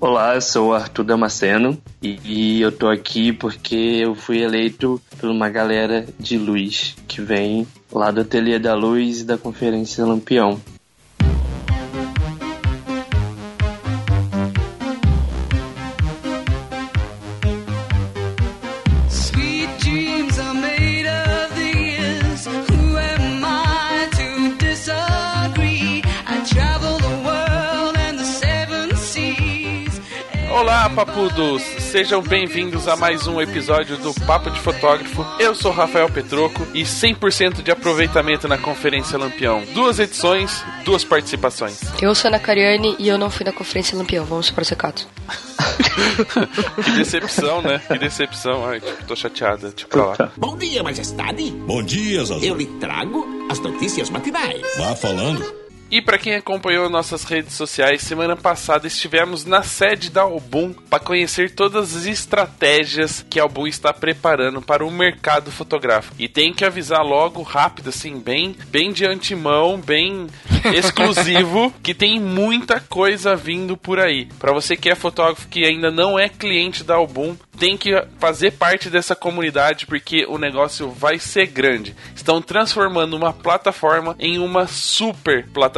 Olá, eu sou Arthur Damasceno e, e eu tô aqui porque eu fui eleito por uma galera de luz que vem lá do Ateliê da Luz e da Conferência Lampião. Papudos! Sejam bem-vindos a mais um episódio do Papo de Fotógrafo. Eu sou Rafael Petroco e 100% de aproveitamento na Conferência Lampião. Duas edições, duas participações. Eu sou Ana Cariani e eu não fui na Conferência Lampião. Vamos para o secato. Que decepção, né? Que decepção. Ai, tipo, tô chateada. Tipo, lá. Bom dia, majestade. Bom dia, Zazu. Eu lhe trago as notícias matinais. Vá falando. E para quem acompanhou nossas redes sociais, semana passada estivemos na sede da Album para conhecer todas as estratégias que a Album está preparando para o mercado fotográfico. E tem que avisar logo, rápido, assim, bem, bem de antemão, bem exclusivo, que tem muita coisa vindo por aí. Para você que é fotógrafo que ainda não é cliente da Album, tem que fazer parte dessa comunidade porque o negócio vai ser grande. Estão transformando uma plataforma em uma super plataforma.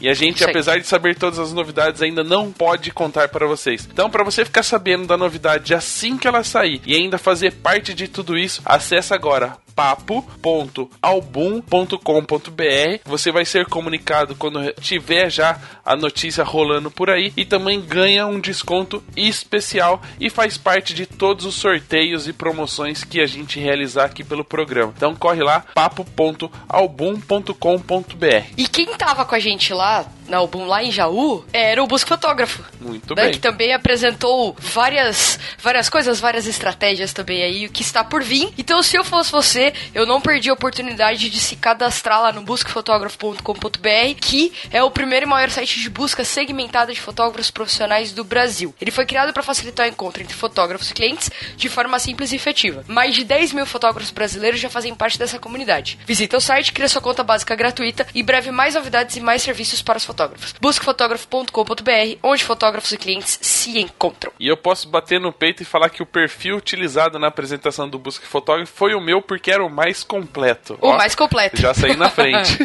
E a gente, aí. apesar de saber todas as novidades, ainda não pode contar para vocês. Então, para você ficar sabendo da novidade assim que ela sair e ainda fazer parte de tudo isso, acessa agora papo.album.com.br. Você vai ser comunicado quando tiver já a notícia rolando por aí e também ganha um desconto especial e faz parte de todos os sorteios e promoções que a gente realizar aqui pelo programa. Então corre lá papo.album.com.br. E quem tava com a gente lá, na Album lá em Jaú, era o Busco Fotógrafo. Muito né, bem. Que também apresentou várias, várias coisas, várias estratégias também aí, o que está por vir. Então, se eu fosse você, eu não perdi a oportunidade de se cadastrar lá no buscafotógrafo.com.br, que é o primeiro e maior site de busca segmentada de fotógrafos profissionais do Brasil. Ele foi criado para facilitar o encontro entre fotógrafos e clientes de forma simples e efetiva. Mais de 10 mil fotógrafos brasileiros já fazem parte dessa comunidade. Visita o site, cria sua conta básica gratuita e breve mais novidades e mais serviços para os fotógrafos. Buscafotógrafo.com.br, onde fotógrafos e clientes se encontram. E eu posso bater no peito e falar que o perfil utilizado na apresentação do Busca Fotógrafo foi o meu porque era o mais completo. O Ó, mais completo. Já saí na frente.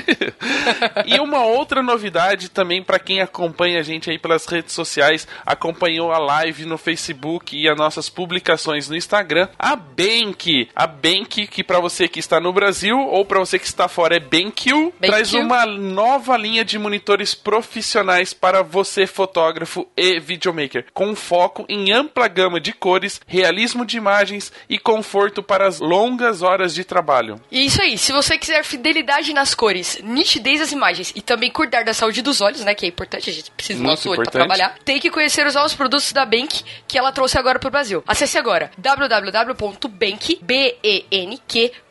e uma outra novidade também para quem acompanha a gente aí pelas redes sociais, acompanhou a live no Facebook e as nossas publicações no Instagram, a Bank, a Bank que para você que está no Brasil ou para você que está fora é BenQ, traz uma nova linha de monitores profissionais para você fotógrafo e videomaker, com foco em ampla gama de cores, realismo de imagens e conforto para as longas horas de trabalho. E é isso aí, se você quiser fidelidade nas cores, nitidez das imagens e também cuidar da saúde dos olhos, né, que é importante, a gente precisa do nosso olho importante. trabalhar, tem que conhecer os novos produtos da Bank que ela trouxe agora pro Brasil. Acesse agora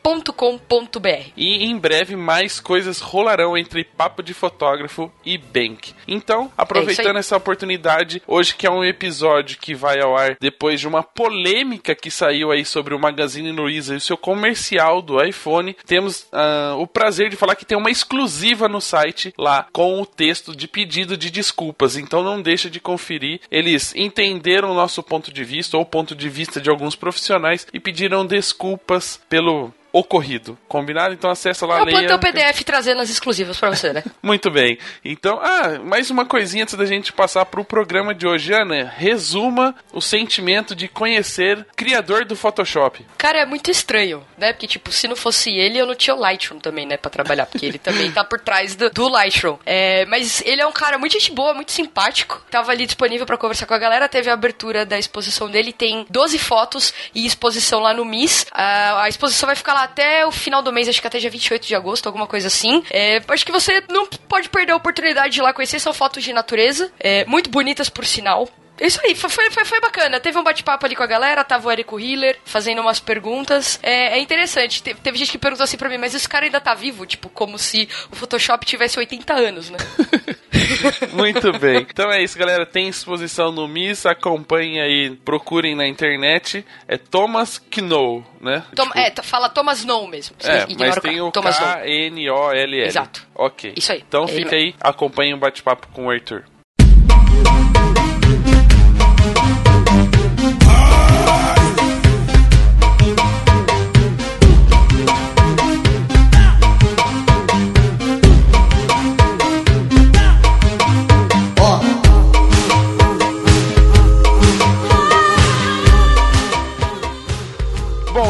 www.bank.com.br. E em breve mais coisas rolarão entre Papo de Fotógrafo e Bank. Então, É aproveitando aí. essa oportunidade, hoje que é um episódio que vai ao ar depois de uma polêmica que saiu aí sobre o Magazine Luiza e o seu comercial do iPhone, temos ah, o prazer de falar que tem uma exclusiva no site lá com o texto de pedido de desculpas. Então não deixa de conferir. Eles entenderam o nosso ponto de vista ou o ponto de vista de alguns profissionais e pediram desculpas pelo ocorrido. Combinado? Então acessa lá, Eu leia. plantei o PDF trazendo as exclusivas pra você, né? Muito bem. Então, ah, mais uma coisinha antes da gente passar pro programa de hoje, Ana. Resuma o sentimento de conhecer o criador do Photoshop. Cara, é muito estranho, né? Porque, tipo, se não fosse ele, eu não tinha o Lightroom também, né? Pra trabalhar. Porque ele também tá por trás do, do Lightroom. É, mas ele é um cara muito gente boa, muito simpático. Tava ali disponível pra conversar com a galera. Teve a abertura da exposição dele. Tem 12 fotos e exposição lá no MIS. A, a exposição vai ficar lá até o final do mês, acho que até dia 28 de agosto, alguma coisa assim. É, acho que você não pode perder a oportunidade de ir lá conhecer. São fotos de natureza. é, muito bonitas, por sinal. Isso aí, foi, foi, foi, bacana. Teve um bate-papo ali com a galera, tava o Érico Hiller fazendo umas perguntas. É, é interessante. Teve, teve gente que perguntou assim pra mim, mas esse cara ainda tá vivo? Tipo, como se o Photoshop tivesse 80 anos, né? Muito bem. Então é isso, galera. Tem exposição no MIS. Acompanhem aí, procurem na internet. É Thomas Knoll, né? Tom- Tipo, é, fala Thomas No mesmo. É, mas tem o Thomas. K-N-O-L-L. Exato. Ok. Isso aí. Então Ele fica aí, acompanhem o bate-papo com o Arthur.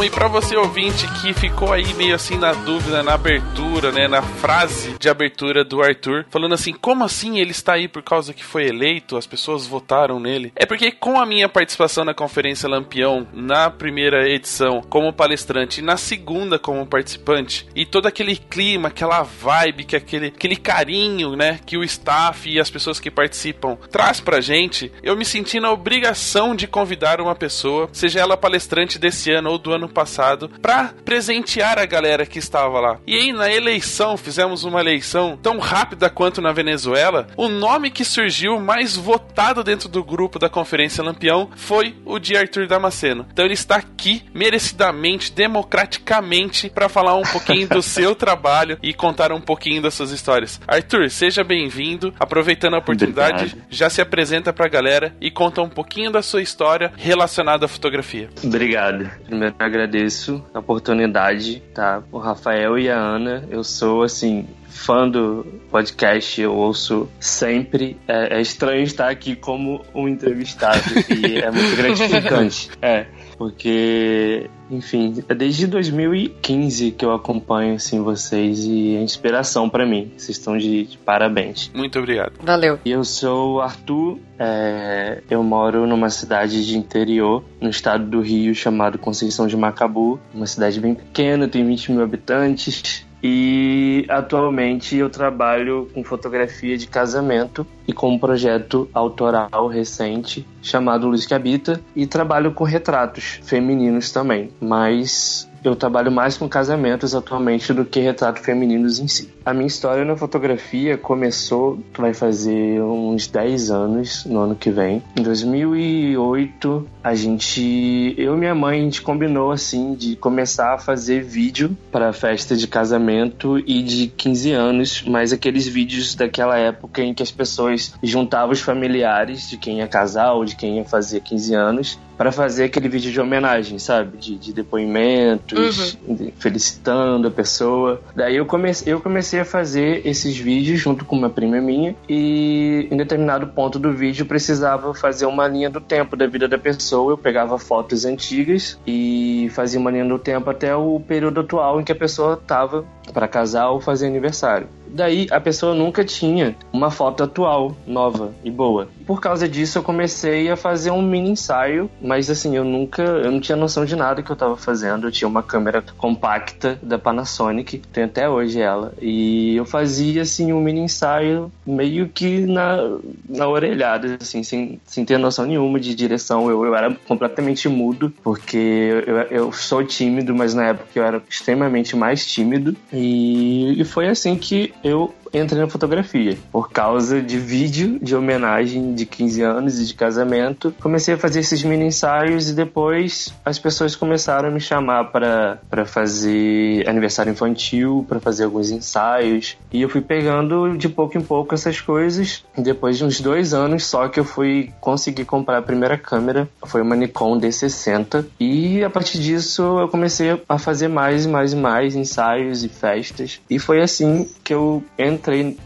E pra você ouvinte que ficou aí meio assim na dúvida, na abertura, né, na frase de abertura do Arthur, falando assim, como assim ele está aí por causa que foi eleito, as pessoas votaram nele? É porque com a minha participação na Conferência Lampião, na primeira edição como palestrante e na segunda como participante, e todo aquele clima, aquela vibe, que aquele, aquele carinho, né, que o staff e as pessoas que participam traz pra gente, eu me senti na obrigação de convidar uma pessoa, seja ela palestrante desse ano ou do ano passado, pra presentear a galera que estava lá. E aí na eleição, fizemos uma eleição tão rápida quanto na Venezuela, o nome que surgiu mais votado dentro do grupo da Conferência Lampião foi o de Arthur Damasceno. Então ele está aqui merecidamente, democraticamente, para falar um pouquinho do seu trabalho e contar um pouquinho das suas histórias. Arthur, seja bem-vindo. Aproveitando a oportunidade, Obrigado. já se apresenta pra galera e conta um pouquinho da sua história relacionada à fotografia. Obrigado. Primeiro agradeço a oportunidade, tá? O Rafael e a Ana, eu sou assim fã do podcast, eu ouço sempre. É, é estranho estar aqui como um entrevistado e é muito gratificante. É, porque, enfim, é desde 2015 que eu acompanho assim vocês e é inspiração pra mim. Vocês estão de, de parabéns. Muito obrigado. Valeu. E eu sou o Arthur, é, eu moro numa cidade de interior, no estado do Rio, chamado Conceição de Macabu. Uma cidade bem pequena, tem 20 mil habitantes. E atualmente eu trabalho com fotografia de casamento e com um projeto autoral recente chamado Luz que Habita e trabalho com retratos femininos também, mas eu trabalho mais com casamentos atualmente do que retratos femininos em si. A minha história na fotografia começou, vai fazer uns 10 anos no ano que vem. Em 2008, a gente, eu e minha mãe, a gente combinou assim de começar a fazer vídeo para festa de casamento e de 15 anos, mas aqueles vídeos daquela época em que as pessoas juntavam os familiares de quem ia casar ou de quem ia fazer 15 anos para fazer aquele vídeo de homenagem, sabe? De, de depoimentos, de- felicitando a pessoa. Daí eu comecei, eu comecei a fazer esses vídeos junto com uma prima minha e em determinado ponto do vídeo precisava fazer uma linha do tempo da vida da pessoa. Eu pegava fotos antigas e fazia uma linha do tempo até o período atual em que a pessoa estava para casar ou fazer aniversário. Daí a pessoa nunca tinha uma foto atual, nova e boa. Por causa disso eu comecei a fazer um mini ensaio, mas assim, eu nunca, eu não tinha noção de nada que eu tava fazendo. Eu tinha uma câmera compacta da Panasonic, tenho até hoje ela, e eu fazia assim um mini ensaio meio que na, na orelhada, assim, sem, sem ter noção nenhuma de direção. Eu, eu era completamente mudo, porque eu, eu sou tímido, mas na época eu era extremamente mais tímido. E, e foi assim que eu entrei na fotografia. Por causa de vídeo de homenagem de 15 anos e de casamento, comecei a fazer esses mini ensaios e depois as pessoas começaram a me chamar para fazer aniversário infantil, para fazer alguns ensaios. E eu fui pegando de pouco em pouco essas coisas. Depois de uns dois anos só que eu fui conseguir comprar a primeira câmera. Foi uma Nikon D60. E a partir disso eu comecei a fazer mais e mais e mais ensaios e festas. E foi assim que eu entrei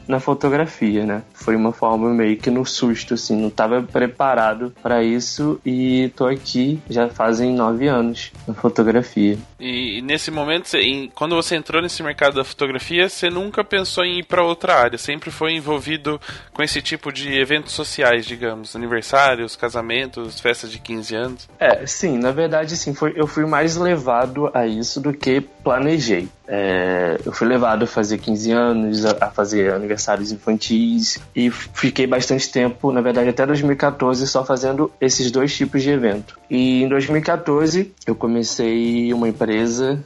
na fotografia, né? Foi uma forma meio que no susto, assim, não estava preparado para isso e tô aqui já fazem nove anos na fotografia. E, nesse momento, você- em- quando você entrou nesse mercado da fotografia, você nunca pensou em ir para outra área, sempre foi envolvido com esse tipo de eventos sociais, digamos, aniversários, casamentos, festas de 15 anos. É, sim, na verdade, sim, foi, eu fui mais levado a isso do que planejei. É, eu fui levado a fazer 15 anos, a, a fazer aniversários infantis e fiquei bastante tempo, na verdade até 2014, só fazendo esses dois tipos de evento. E em 2014 eu comecei uma empresa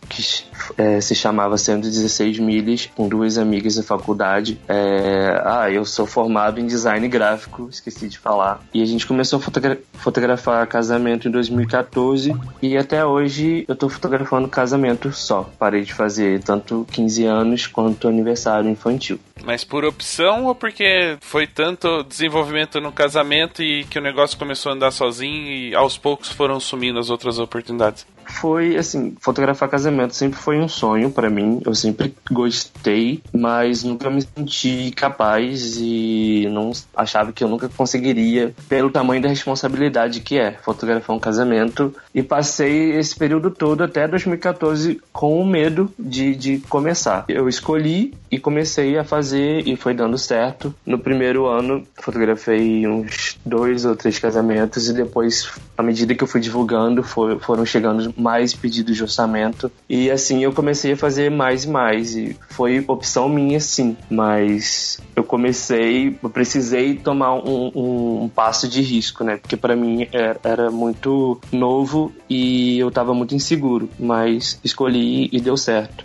que é, se chamava 116 Milhas, com duas amigas da faculdade. É, ah, eu sou formado em design gráfico, esqueci de falar. E a gente começou a fotogra- fotografar casamento em 2014 e até hoje eu tô fotografando casamento só. Parei de fazer tanto 15 anos quanto aniversário infantil. Mas por opção ou porque foi tanto desenvolvimento no casamento e que o negócio começou a andar sozinho e aos poucos foram sumindo as outras oportunidades? Foi assim, fotografar casamento sempre foi um sonho pra mim. Eu sempre gostei, mas nunca me senti capaz e não achava que eu nunca conseguiria pelo tamanho da responsabilidade que é fotografar um casamento. E passei esse período todo até 2014 com o medo de, de começar. Eu escolhi e comecei a fazer e foi dando certo. No primeiro ano, fotografei uns dois ou três casamentos e depois, à medida que eu fui divulgando, for- foram chegando mais pedidos de orçamento. E assim eu comecei a fazer mais e mais. E foi opção minha, sim. Mas eu comecei, eu precisei tomar um, um- um passo de risco, né? Porque para mim era, era muito novo e eu tava muito inseguro. Mas escolhi e deu certo.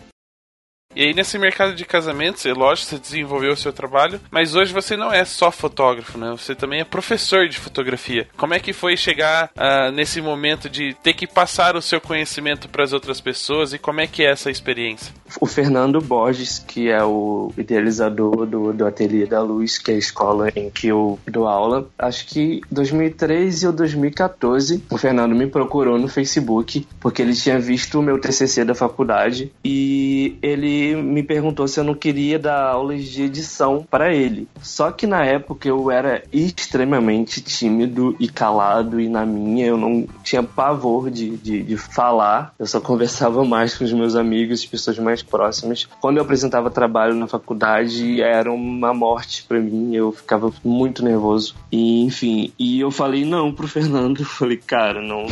E aí, nesse mercado de casamentos, é lógico, você desenvolveu o seu trabalho, mas hoje você não é só fotógrafo, né? Você também é professor de fotografia. Como é que foi chegar ah, nesse momento de ter que passar o seu conhecimento para as outras pessoas e como é que é essa experiência? O Fernando Borges, que é o idealizador do, do Ateliê da Luz, que é a escola em que eu dou aula, acho que 2013 ou 2014, o Fernando me procurou no Facebook, porque ele tinha visto o meu TCC da faculdade e ele me perguntou se eu não queria dar aulas de edição para ele. Só que na época eu era extremamente tímido e calado e na minha eu não tinha pavor de, de, de falar, eu só conversava mais com os meus amigos, pessoas mais próximas. Quando eu apresentava trabalho na faculdade era uma morte para mim, eu ficava muito nervoso. E enfim, e eu falei não pro Fernando, falei, cara, não,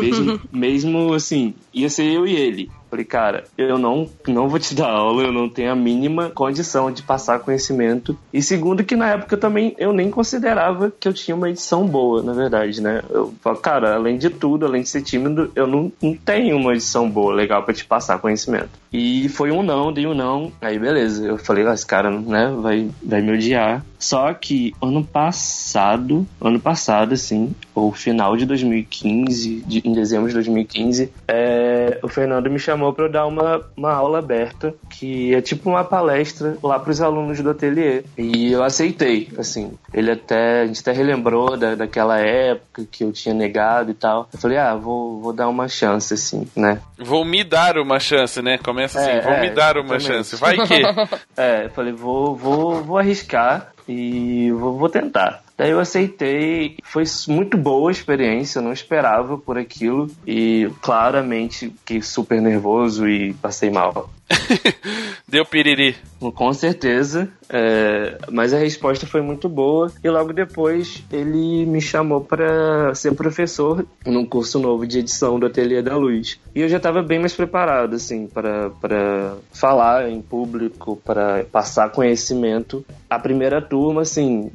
mesmo, mesmo assim, ia ser eu e ele. Falei, cara, eu não, não vou te dar aula, eu não tenho a mínima condição de passar conhecimento. E segundo, que na época também eu nem considerava que eu tinha uma edição boa, na verdade, né? Eu falo, cara, além de tudo, além de ser tímido, eu não, não tenho uma edição boa, legal pra te passar conhecimento. E foi um não, dei um não. Aí beleza, eu falei, ah, esse cara, né, vai, vai me odiar. Só que ano passado, ano passado, assim, ou final de 2015, de, em dezembro de 2015, é, o Fernando me chamou para eu dar uma, uma aula aberta, que é tipo uma palestra lá para os alunos do ateliê. E eu aceitei, assim. Ele até, a gente até relembrou da, daquela época que eu tinha negado e tal. Eu falei, ah, vou, vou dar uma chance, assim, né? Vou me dar uma chance, né? Começa assim, É, vou é, me dar uma chance. Vai que. É, eu falei, vou, vou, vou arriscar e vou, vou tentar. Daí eu aceitei, foi muito boa a experiência, eu não esperava por aquilo e claramente fiquei super nervoso e passei mal. Deu piriri. Com certeza, é, mas a resposta foi muito boa e logo depois ele me chamou para ser professor num curso novo de edição do Ateliê da Luz. E eu já estava bem mais preparado, assim, para para falar em público, para passar conhecimento. A primeira turma, assim,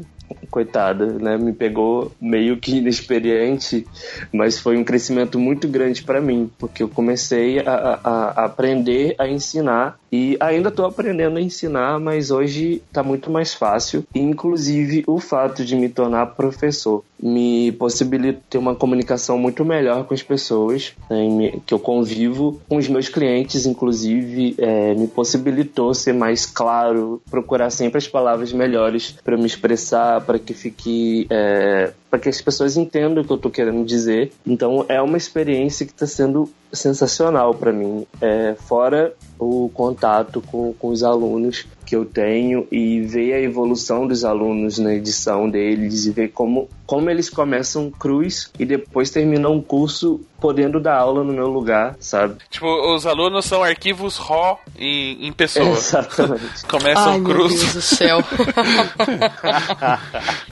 coitada, né? Me pegou meio que inexperiente, mas foi um crescimento muito grande para mim, porque eu comecei a, a- a aprender a ensinar e ainda estou aprendendo a ensinar, mas hoje está muito mais fácil. Inclusive, o fato de me tornar professor me possibilita ter uma comunicação muito melhor com as pessoas, né, que eu convivo com os meus clientes, inclusive, é, me possibilitou ser mais claro, procurar sempre as palavras melhores para me expressar, para que fique é, para que as pessoas entendam o que eu tô querendo dizer. Então é uma experiência que está sendo sensacional para mim. É, fora o contato com, com os alunos que eu tenho e ver a evolução dos alunos na edição deles e ver como, como eles começam cruz e depois terminam um curso podendo dar aula no meu lugar, sabe? Tipo, os alunos são arquivos RAW em, em pessoa. Exatamente. Começam Ai, meu cruz. Deus do céu.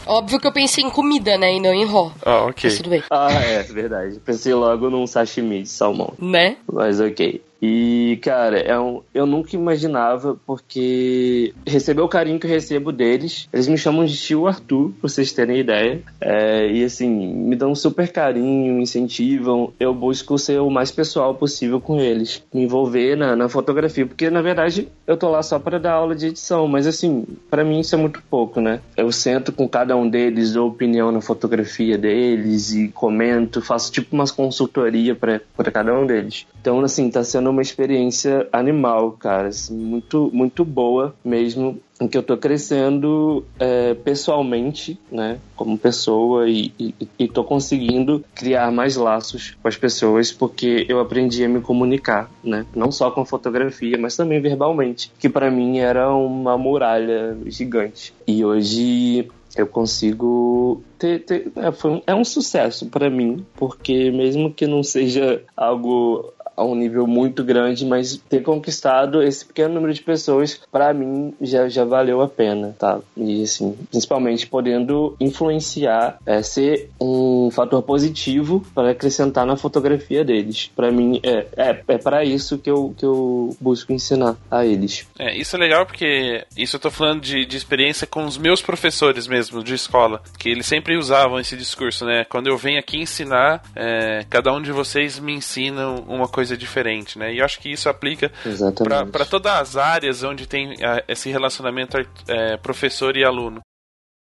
Óbvio que eu pensei em comida, né? E não em raw. Ah, ok. Mas tudo bem. Ah, é, verdade. Pensei logo num sashimi de salmão. Né? Mas ok. E, cara, é um, eu nunca imaginava, porque receber o carinho que eu recebo deles. Eles me chamam de tio Arthur, pra vocês terem ideia. É, e, assim, me dão super carinho, me incentivam. Eu busco ser o mais pessoal possível com eles. Me envolver na, na fotografia, porque, na verdade, eu tô lá só para dar aula de edição. Mas, assim, para mim isso é muito pouco, né? Eu sento com cada um deles, dou opinião na fotografia deles e comento, faço tipo umas consultoria para cada um deles. Então, assim, tá sendo sendo uma experiência animal, cara, assim, muito, muito boa mesmo, em que eu tô crescendo é, pessoalmente, né, como pessoa e, e, e tô conseguindo criar mais laços com as pessoas porque eu aprendi a me comunicar, né, não só com fotografia, mas também verbalmente, que para mim era uma muralha gigante. E hoje eu consigo ter, ter é, um, é um sucesso para mim porque mesmo que não seja algo a um nível muito grande, mas ter conquistado esse pequeno número de pessoas, para mim, já, já valeu a pena, tá? E, assim, principalmente podendo influenciar, é, ser um fator positivo para acrescentar na fotografia deles. Para mim, é, é, é para isso que eu, que eu busco ensinar a eles. É, isso é legal porque isso eu tô falando de, de experiência com os meus professores mesmo, de escola, que eles sempre usavam esse discurso, né? Quando eu venho aqui ensinar, é, cada um de vocês me ensina uma coisa diferente, né? E eu acho que isso aplica para todas as áreas onde tem ah, esse relacionamento é, professor e aluno.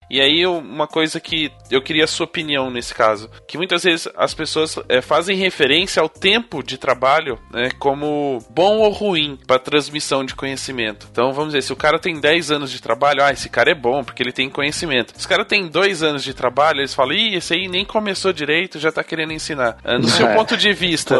E aí, uma coisa que eu queria a sua opinião nesse caso, que muitas vezes as pessoas é, fazem referência ao tempo de trabalho né, como bom ou ruim para transmissão de conhecimento. Então, vamos dizer, se o cara tem 10 anos de trabalho, ah, esse cara é bom porque ele tem conhecimento. Se o cara tem 2 anos de trabalho, eles falam, ih, esse aí nem começou direito, já tá querendo ensinar. Ah, No seu É. ponto de vista,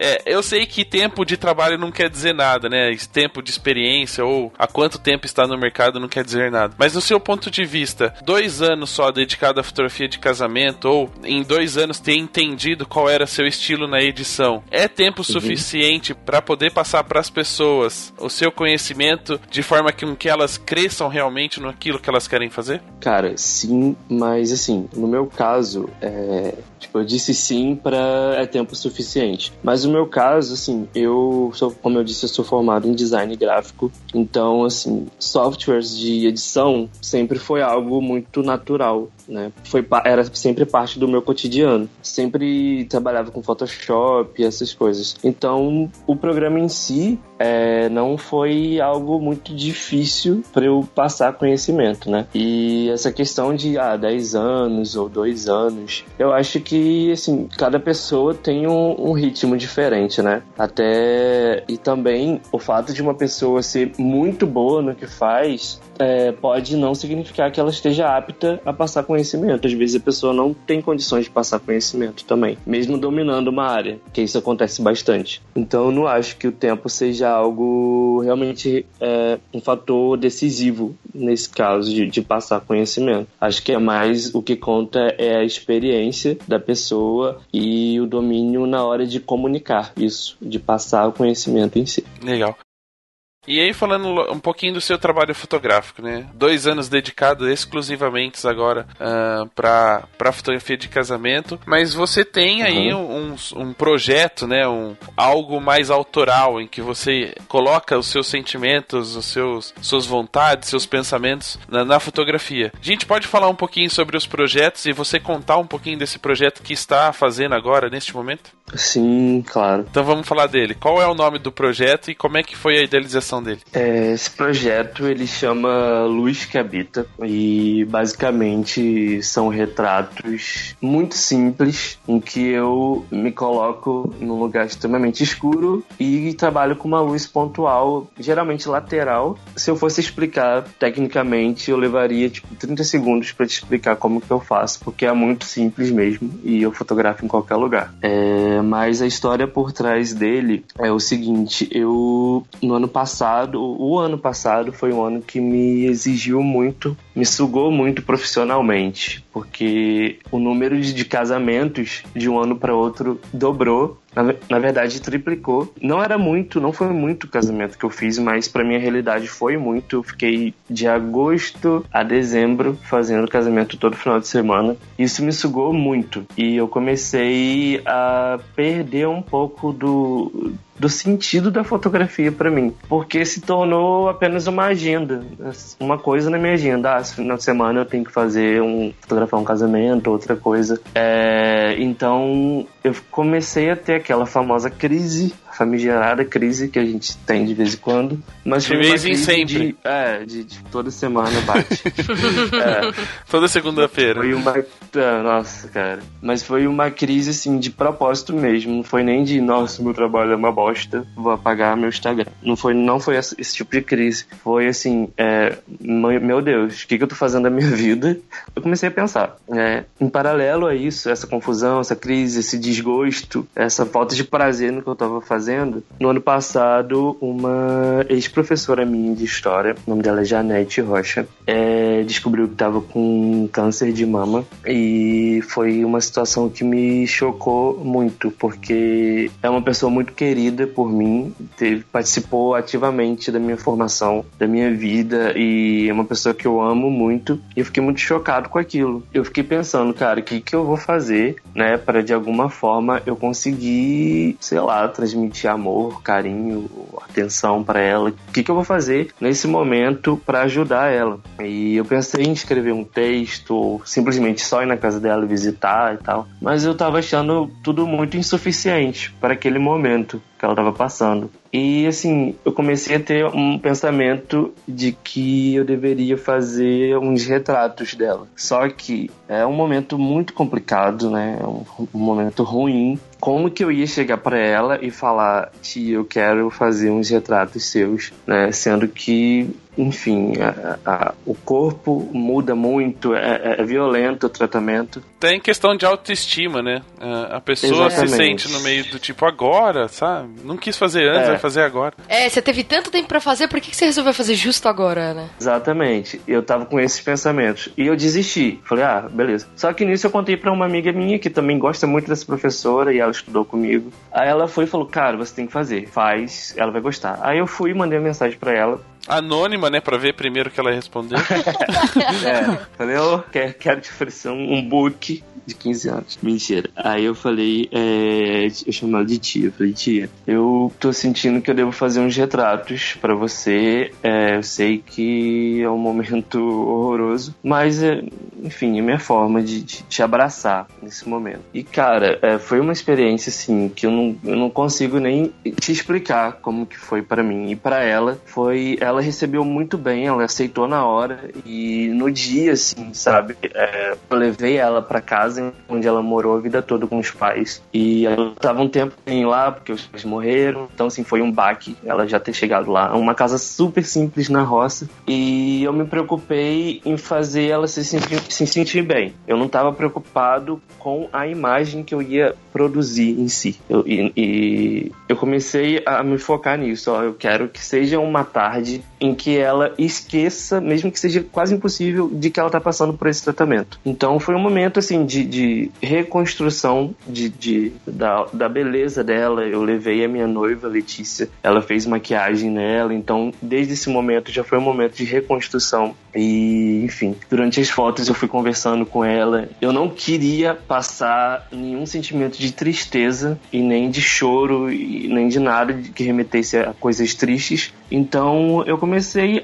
é, eu sei que tempo de trabalho não quer dizer nada, né? Tempo de experiência ou há quanto tempo está no mercado não quer dizer nada. Mas no seu ponto de vista, dois anos só dedicado à fotografia de casamento ou em dois anos ter entendido qual era seu estilo na edição, é tempo suficiente para poder passar para as pessoas o seu conhecimento de forma que, que elas cresçam realmente naquilo que elas querem fazer? Cara, sim, mas assim, no meu caso, é, tipo, eu disse sim pra é tempo suficiente. Mas no meu caso, assim, eu sou, como eu disse, eu sou formado em design gráfico, então, assim, softwares de edição sempre foi algo muito natural, né? Foi, era sempre parte do meu cotidiano. Sempre trabalhava com Photoshop essas coisas. Então, o programa em si é, não foi algo muito difícil para eu passar conhecimento, né? E essa questão de ah, 10 anos ou 2 anos, eu acho que assim, cada pessoa tem um, um ritmo diferente, né? Até e também o fato de uma pessoa ser muito boa no que faz é, pode não significar que ela esteja apta a passar conhecimento. Às vezes a pessoa não tem condições de passar conhecimento também, mesmo dominando uma área, que isso acontece bastante. Então eu não acho que o tempo seja algo realmente é, um fator decisivo nesse caso de, de passar conhecimento. Acho que é mais o que conta é a experiência da pessoa e o domínio na hora de comunicar isso, de passar o conhecimento em si. Legal. E aí, falando um pouquinho do seu trabalho fotográfico, né? Dois anos dedicados exclusivamente agora para para fotografia de casamento, mas você tem aí um, um projeto, né? Um, algo mais autoral em que você coloca os seus sentimentos, os seus suas vontades, seus pensamentos na, na fotografia. A gente pode falar um pouquinho sobre os projetos e você contar um pouquinho desse projeto que está fazendo agora neste momento? Sim, claro. Então vamos falar dele. Qual é o nome do projeto e como é que foi a idealização dele? É, esse projeto ele chama Luz que Habita e basicamente são retratos muito simples em que eu me coloco num lugar extremamente escuro e trabalho com uma luz pontual, geralmente lateral. Se eu fosse explicar tecnicamente, eu levaria tipo 30 segundos para te explicar como que eu faço, porque é muito simples mesmo e eu fotografo em qualquer lugar. É, mas a história por trás dele é o seguinte: eu no ano passado, o ano passado foi um ano que me exigiu muito, me sugou muito profissionalmente, porque o número de, casamentos de um ano para outro dobrou. Na, na verdade, triplicou. Não era muito, não foi muito casamento que eu fiz, mas pra minha realidade foi muito. Eu fiquei de agosto a dezembro fazendo casamento todo final de semana. Isso me sugou muito. E eu comecei a perder um pouco do, do sentido da fotografia pra mim, porque se tornou apenas uma agenda, uma coisa na minha agenda. Ah, final de semana eu tenho que fazer um fotografar um casamento, outra coisa. É, então eu comecei a ter aquela famosa crise, famigerada crise que a gente tem de vez em quando, mas De vez em sempre. De, é, de, de toda semana bate. é, Toda segunda-feira. foi uma. ah, Nossa, cara. Mas foi uma crise, assim, de propósito mesmo. Não foi nem de, nossa, meu trabalho é uma bosta. Bosta, vou apagar meu Instagram. Não foi, não foi esse, tipo de crise. Foi assim, é, meu Deus, o que, que eu tô fazendo da minha vida? Eu comecei a pensar. né? em paralelo a isso, essa confusão, essa crise, esse desgosto, essa falta de prazer no que eu tava fazendo, no ano passado, uma ex-professora minha de história, o nome dela é Janete Rocha, é, descobriu que tava com câncer de mama e foi uma situação que me chocou muito, porque é uma pessoa muito querida por mim, teve, participou ativamente da minha formação, da minha vida e é uma pessoa que eu amo muito e eu fiquei muito chocado com aquilo. Eu fiquei pensando, cara, o que, que eu vou fazer, né, para de alguma forma eu conseguir, sei lá, transmitir amor, carinho, atenção para ela. O que, que eu vou fazer nesse momento para ajudar ela? E eu pensei em escrever um texto, ou simplesmente só ir na casa dela visitar e tal, mas eu tava achando tudo muito insuficiente para aquele momento que ela estava passando. E assim, eu comecei a ter um pensamento de que eu deveria fazer uns retratos dela. Só que é um momento muito complicado, né? É um, um momento ruim. Como que eu ia chegar para ela e falar, tia, eu quero fazer uns retratos seus, né? Sendo que enfim, a- a- o corpo muda muito, é, é- é violento o tratamento. Tem questão de autoestima, né? Ah, A pessoa se Exatamente. sente no meio do tipo agora, sabe? Não quis fazer antes, É. vai fazer agora. É, você teve tanto tempo pra fazer, por que você resolveu fazer justo agora, né? Exatamente. Eu tava com esses pensamentos. E eu desisti. Falei, ah, beleza. Só que nisso eu contei pra uma amiga minha que também gosta muito dessa professora e ela estudou comigo. Aí ela foi e falou, cara, você tem que fazer. Faz, ela vai gostar. Aí eu fui e mandei uma mensagem pra ela. Anônima, né? Pra ver primeiro que ela respondeu. É, falei, eu quero, te oferecer um, book de 15 anos. Mentira. Aí eu falei, é, eu chamo ela de tia. Eu falei, tia, eu tô sentindo que eu devo fazer uns retratos pra você. É, eu sei que é um momento horroroso, mas, é, enfim, é minha forma de, te abraçar nesse momento. E, cara, é, foi uma experiência, assim, que eu não, eu não consigo nem te explicar como que foi pra mim. E pra ela, foi... Ela recebeu muito bem, ela aceitou na hora. E no dia, assim, sabe? é, eu levei ela pra casa, onde ela morou a vida toda com os pais. E ela tava um tempo lá, porque os pais morreram. Então, assim, foi um baque ela já ter chegado lá. Uma casa super simples na roça. E eu me preocupei em fazer ela se sentir, se sentir bem. Eu não tava preocupado com a imagem que eu ia produzir em si. Eu, e, e eu comecei a me focar nisso. Ó, eu quero que seja uma tarde aí em que ela esqueça, mesmo que seja quase impossível, de que ela tá passando por esse tratamento. Então foi um momento assim de, de reconstrução de, de- da, da beleza dela. Eu levei a minha noiva, Letícia, ela fez maquiagem nela, então desde esse momento já foi um momento de reconstrução. E, enfim, durante as fotos eu fui conversando com ela. Eu não queria passar nenhum sentimento de tristeza e nem de choro e nem de nada que remetesse a coisas tristes. Então eu comecei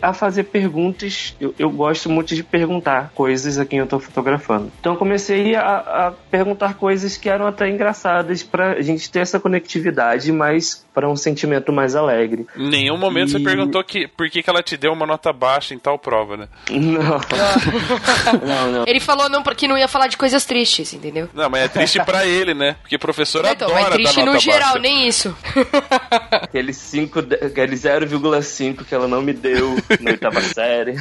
a fazer perguntas. Eu, eu gosto muito de perguntar coisas a quem eu tô fotografando. Então comecei a, a perguntar coisas que eram até engraçadas pra gente ter essa conectividade, mas para um sentimento mais alegre. Em nenhum momento você E- perguntou que, por que, que ela te deu uma nota baixa em tal prova, né? Não. não, não. Ele falou não, que não ia falar de coisas tristes, entendeu? Não, mas é triste pra ele, né? Porque professor Então, adora mas triste dar nota no geral, baixa. nem isso. Aquele 5, aquele 0,5 que ela não me deu na oitava série.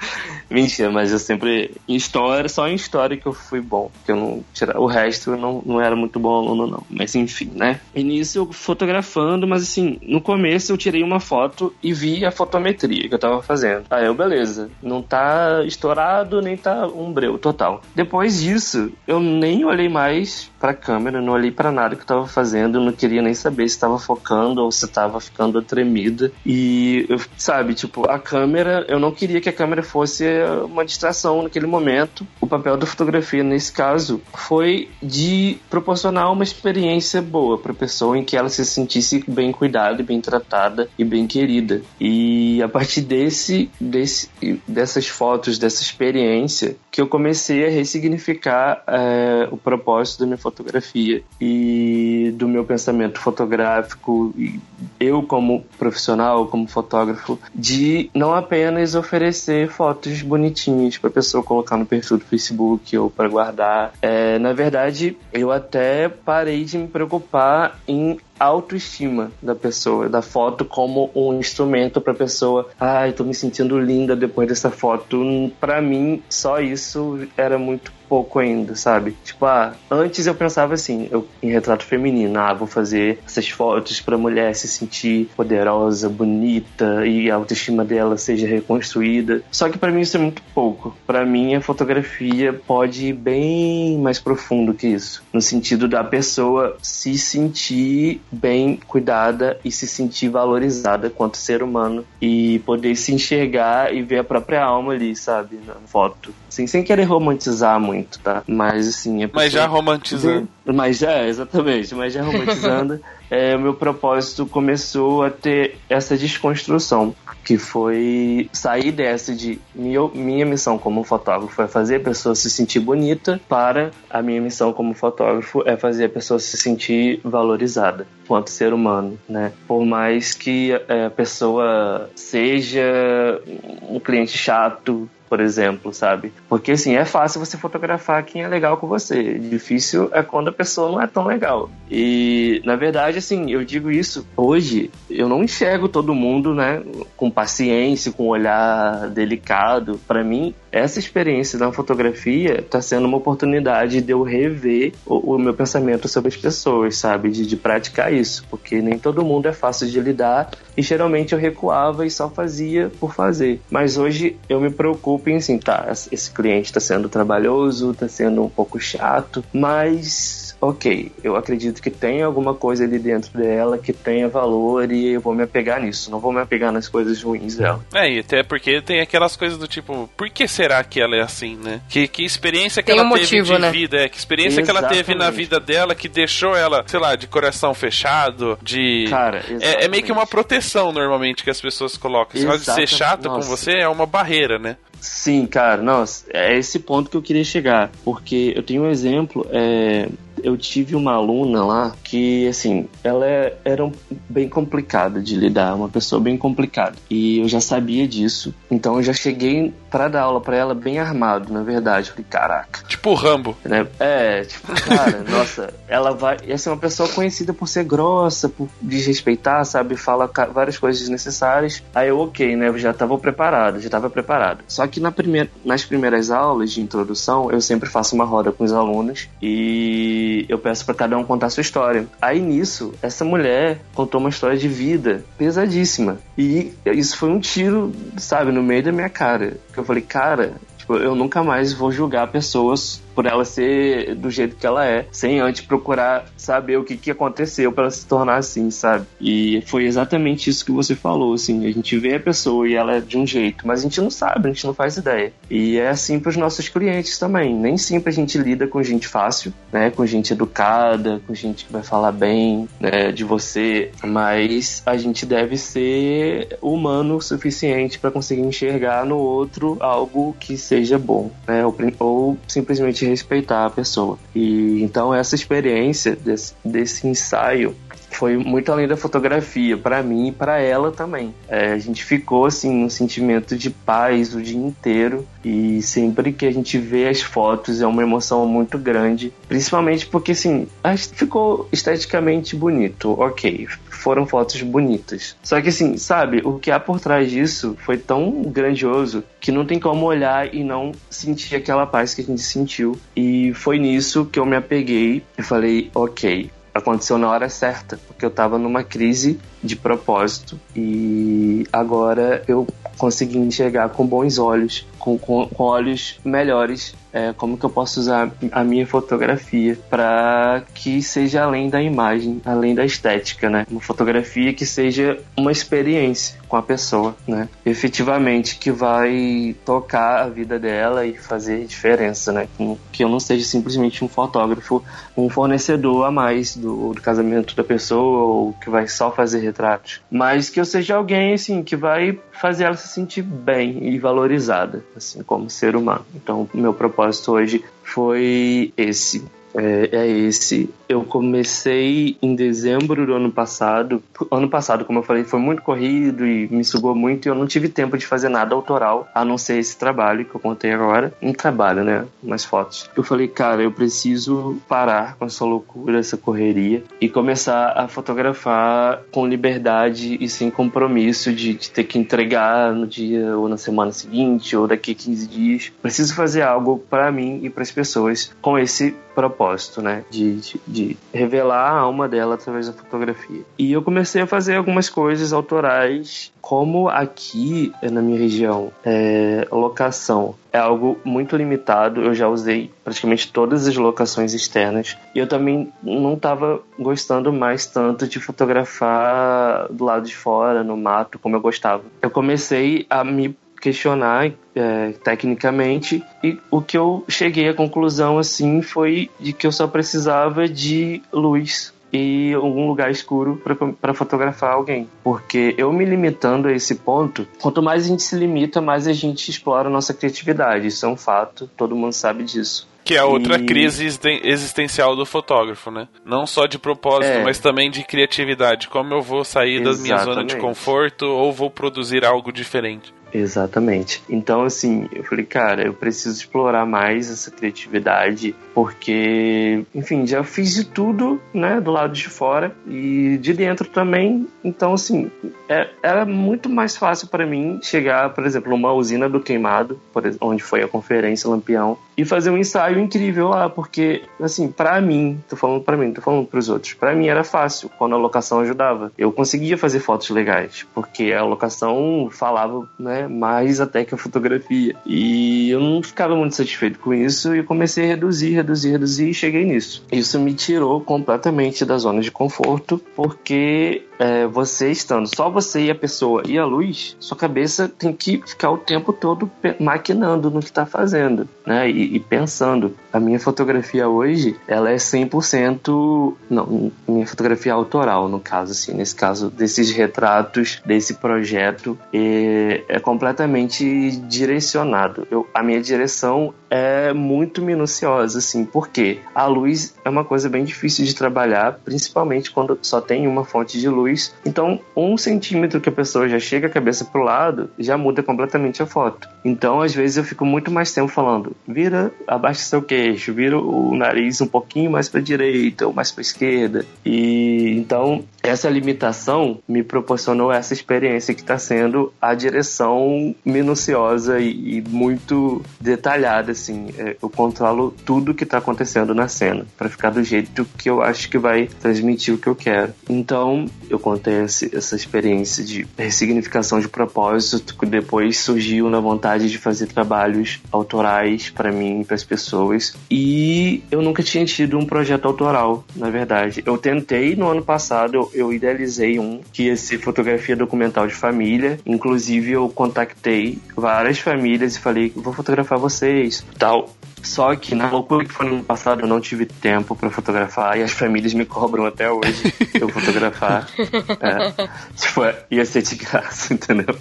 Mentira, mas eu sempre. Em história, só em história que eu fui bom. Que eu não. Tira, o resto eu não, não era muito bom aluno, não. Mas enfim, né? Início fotografando, mas assim, no começo eu tirei uma foto e vi a fotometria que eu tava fazendo. Aí eu, beleza. Não tá estourado, nem tá um breu total. Depois disso, eu nem olhei mais pra câmera, não olhei pra nada que eu tava fazendo, não queria nem saber se tava focando ou se tava ficando tremida. E, sabe, tipo, a câmera, eu não queria que a câmera fosse uma distração naquele momento. O papel da fotografia, nesse caso, foi de proporcionar uma experiência boa pra pessoa em que ela se sentisse bem cuidada, bem tratada e bem querida. E a partir desse, desse dessas fotos, dessa experiência, que eu comecei a ressignificar eh, o propósito da minha fotografia e do meu pensamento fotográfico e eu como profissional, como fotógrafo, de não apenas oferecer fotos bonitinhas para pessoa colocar no perfil do Facebook ou para guardar. É, na verdade, eu até parei de me preocupar em autoestima da pessoa, da foto como um instrumento para pessoa. Ai, tô me sentindo linda depois dessa foto. Para mim, só isso era muito pouco ainda, sabe? Tipo, ah, antes eu pensava assim, eu em retrato feminino, ah, vou fazer essas fotos pra mulher se sentir poderosa, bonita e a autoestima dela seja reconstruída. Só que para mim isso é muito pouco. Para mim a fotografia pode ir bem mais profundo que isso, no sentido da pessoa se sentir bem cuidada e se sentir valorizada quanto ser humano e poder se enxergar e ver a própria alma ali, sabe, na foto. Assim, sem querer romantizar muito, tá? Mas assim, Mas já romantizando. mas já, exatamente, mas já romantizando, é, o meu propósito começou a ter essa desconstrução, que foi sair dessa de minha, minha missão como fotógrafo é fazer a pessoa se sentir bonita, para a minha missão como fotógrafo é fazer a pessoa se sentir valorizada quanto ser humano, né? Por mais que a pessoa seja um cliente chato, por exemplo, sabe? Porque assim, é fácil você fotografar quem é legal com você. Difícil é quando a pessoa não é tão legal. E na verdade, assim, eu digo isso hoje, eu não enxergo todo mundo, né, com paciência, com olhar delicado. Para mim, essa experiência na fotografia está sendo uma oportunidade de eu rever o, o meu pensamento sobre as pessoas, sabe? De, de praticar isso, porque nem todo mundo é fácil de lidar e geralmente eu recuava e só fazia por fazer. Mas hoje eu me preocupo em assim, tá, esse cliente está sendo trabalhoso, está sendo um pouco chato, mas ok, eu acredito que tem alguma coisa ali dentro dela que tenha valor e eu vou me apegar nisso, não vou me apegar nas coisas ruins dela. É, e até porque tem aquelas coisas do tipo, por que será que ela é assim, né? Que, que experiência que Tem ela um teve motivo, de né? vida, é, que experiência que ela teve na Exatamente. vida dela que deixou ela, sei lá, de coração fechado, de. Cara, é, é meio que uma exatamente. proteção normalmente que as pessoas colocam. Esse negócio de ser Exatamente. chato com Nossa. você é uma barreira, né? Sim, cara, nossa, é esse ponto que eu queria chegar. Porque eu tenho um exemplo, é, eu tive uma aluna lá que, assim, ela é- era bem complicada de lidar, uma pessoa bem complicada. E eu já sabia disso, então eu já cheguei pra dar aula pra ela bem armado, na verdade. Falei, caraca, Tipo o Rambo. né? É, tipo, cara, nossa, ela vai. Essa é uma pessoa conhecida por ser grossa, por desrespeitar, sabe? Fala várias coisas desnecessárias. Aí eu, ok, né? Eu já tava preparado, já tava preparado. Só que na primeira, nas primeiras aulas de introdução, eu sempre faço uma roda com os alunos e eu peço pra cada um contar sua história. Aí nisso, essa mulher contou uma história de vida pesadíssima. E isso foi um tiro, sabe, no meio da minha cara. Que eu falei, cara, Tipo, eu nunca mais vou julgar pessoas por ela ser do jeito que ela é, sem antes procurar saber o que, que aconteceu para ela se tornar assim, sabe? E foi exatamente isso que você falou, assim, a gente vê a pessoa e ela é de um jeito, mas a gente não sabe, a gente não faz ideia. E é assim para os nossos clientes também. Nem sempre a gente lida com gente fácil, né? Com gente educada, com gente que vai falar bem né, de você, mas a gente deve ser humano o suficiente para conseguir enxergar no outro algo que seja bom, né? Ou, ou simplesmente respeitar a pessoa. E então essa experiência desse, desse ensaio foi muito além da fotografia, para mim e para ela também. É, a gente ficou assim num sentimento de paz o dia inteiro e sempre que a gente vê as fotos é uma emoção muito grande, principalmente porque assim, ficou esteticamente bonito, ok, foram fotos bonitas. Só que assim, sabe, o que há por trás disso foi tão grandioso que não tem como olhar e não sentir aquela paz que a gente sentiu. E foi nisso que eu me apeguei e falei, ok, aconteceu na hora certa, porque eu tava numa crise de propósito e agora eu consegui enxergar com bons olhos, com, com, com olhos melhores, é, como que eu posso usar a minha fotografia para que seja além da imagem, além da estética, né? Uma fotografia que seja uma experiência com a pessoa, né? Efetivamente que vai tocar a vida dela e fazer diferença, né? Que- eu não seja simplesmente um fotógrafo, um fornecedor a mais do, do casamento da pessoa ou que vai só fazer retratos, mas que eu seja alguém assim que vai fazer ela se sentir bem e valorizada, assim como ser humano. Então, meu propósito hoje foi esse. É, é esse. Eu comecei em dezembro do ano passado. Ano passado, como eu falei, foi muito corrido e me sugou muito e eu não tive tempo de fazer nada autoral, a não ser esse trabalho que eu contei agora. Um trabalho, né? Umas fotos. Eu falei, cara, eu preciso parar com essa loucura, essa correria e começar a fotografar com liberdade e sem compromisso de, de ter que entregar no dia ou na semana seguinte ou daqui a 15 dias. Preciso fazer algo para mim e para as pessoas com esse propósito, né? De, de, de revelar a alma dela através da fotografia. E eu comecei a fazer algumas coisas autorais, como aqui na minha região, é, locação é algo muito limitado. Eu já usei praticamente todas as locações externas e eu também não estava gostando mais tanto de fotografar do lado de fora, no mato, como eu gostava. Eu comecei a me questionar é, tecnicamente e o que eu cheguei à conclusão assim foi de que eu só precisava de luz e algum lugar escuro para fotografar alguém. Porque eu me limitando a esse ponto, quanto mais a gente se limita, mais a gente explora a nossa criatividade. Isso é um fato, todo mundo sabe disso. Que é outra E- crise existen- existencial do fotógrafo, né? Não só de propósito, É. mas também de criatividade. Como eu vou sair da minha zona de Exatamente. conforto ou vou produzir algo diferente. Exatamente. Então, assim, eu falei, cara, eu preciso explorar mais essa criatividade, porque, enfim, já fiz de tudo, né, do lado de fora e de dentro também. Então, assim, é- era muito mais fácil para mim chegar, por exemplo, numa usina do Queimado, onde foi a conferência Lampião, e fazer um ensaio incrível lá, porque, assim, para mim, tô falando para mim, tô falando pros outros, para mim era fácil quando a locação ajudava. Eu conseguia fazer fotos legais, porque a locação falava, né, mais até que a fotografia. E eu não ficava muito satisfeito com isso e comecei a reduzir, reduzir, reduzir e cheguei nisso. Isso me tirou completamente da zona de conforto, porque é, você estando só você e a pessoa e a luz, sua cabeça tem que ficar o tempo todo maquinando no que está fazendo, né? E, e pensando. A minha fotografia hoje, ela é 100%, não, minha fotografia autoral, no caso, assim, nesse caso desses retratos, desse projeto, é, é completamente direcionado. Eu, a minha direção é muito minuciosa, assim, porque a luz é uma coisa bem difícil de trabalhar, principalmente quando só tem uma fonte de luz. Então, um centímetro que a pessoa já chega a cabeça pro lado, já muda completamente a foto. Então, às vezes eu fico muito mais tempo falando, vira, abaixa seu queixo, vira o nariz um pouquinho mais para direita ou mais para esquerda. E então, essa limitação me proporcionou essa experiência que está sendo a direção minuciosa e, e muito detalhada, assim. É, eu controlo tudo que está acontecendo na cena para ficar do jeito que eu acho que vai transmitir o que eu quero. Então, eu contei esse- essa experiência de ressignificação de propósito que depois surgiu na vontade de fazer trabalhos autorais para mim e para as pessoas. E eu nunca tinha tido um projeto autoral, na verdade. Eu tentei no ano passado, eu, eu idealizei um que ia ser fotografia documental de família. Inclusive, eu contactei várias famílias e falei: vou fotografar vocês, tal. Só que na loucura que foi no ano passado eu não tive tempo pra fotografar e as famílias me cobram até hoje eu fotografar. É, tipo, é, ia ser de graça, entendeu?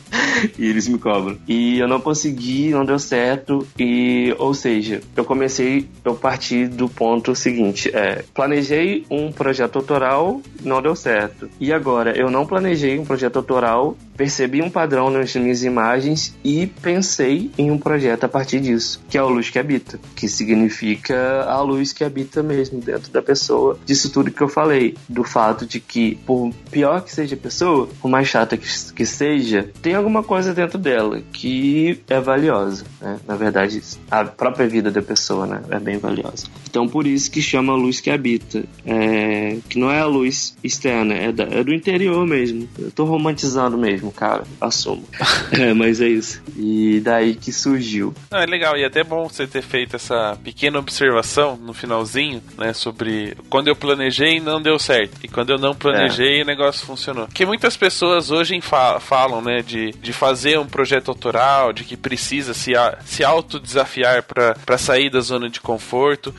E eles me cobram. E eu não consegui, não deu certo. E, ou seja, eu comecei, eu parti do ponto seguinte: é, planejei um projeto autoral, não deu certo. E agora, eu não planejei um projeto autoral, percebi um padrão nas minhas imagens e pensei em um projeto a partir disso, que é o Luz que Habita, que significa a luz que habita mesmo dentro da pessoa. Disso tudo que eu falei, do fato de que, por pior que seja a pessoa, por mais chata que, seja, tem alguma coisa dentro dela que é valiosa, né? Na verdade, a própria vida da pessoa, né? É bem valiosa. Então, por isso que chama luz que habita, é, que não é a luz externa, é, da- é do interior mesmo. Eu tô romantizando mesmo, cara, assumo. É, mas é isso. E daí que surgiu. Não, é legal, e é até bom você ter feito essa pequena observação no finalzinho, né, sobre quando eu planejei não deu certo, e quando eu não planejei o negócio funcionou. Porque muitas pessoas hoje fa- falam, né, de, de fazer um projeto autoral, de que precisa se, a- se autodesafiar para sair da zona de conforto.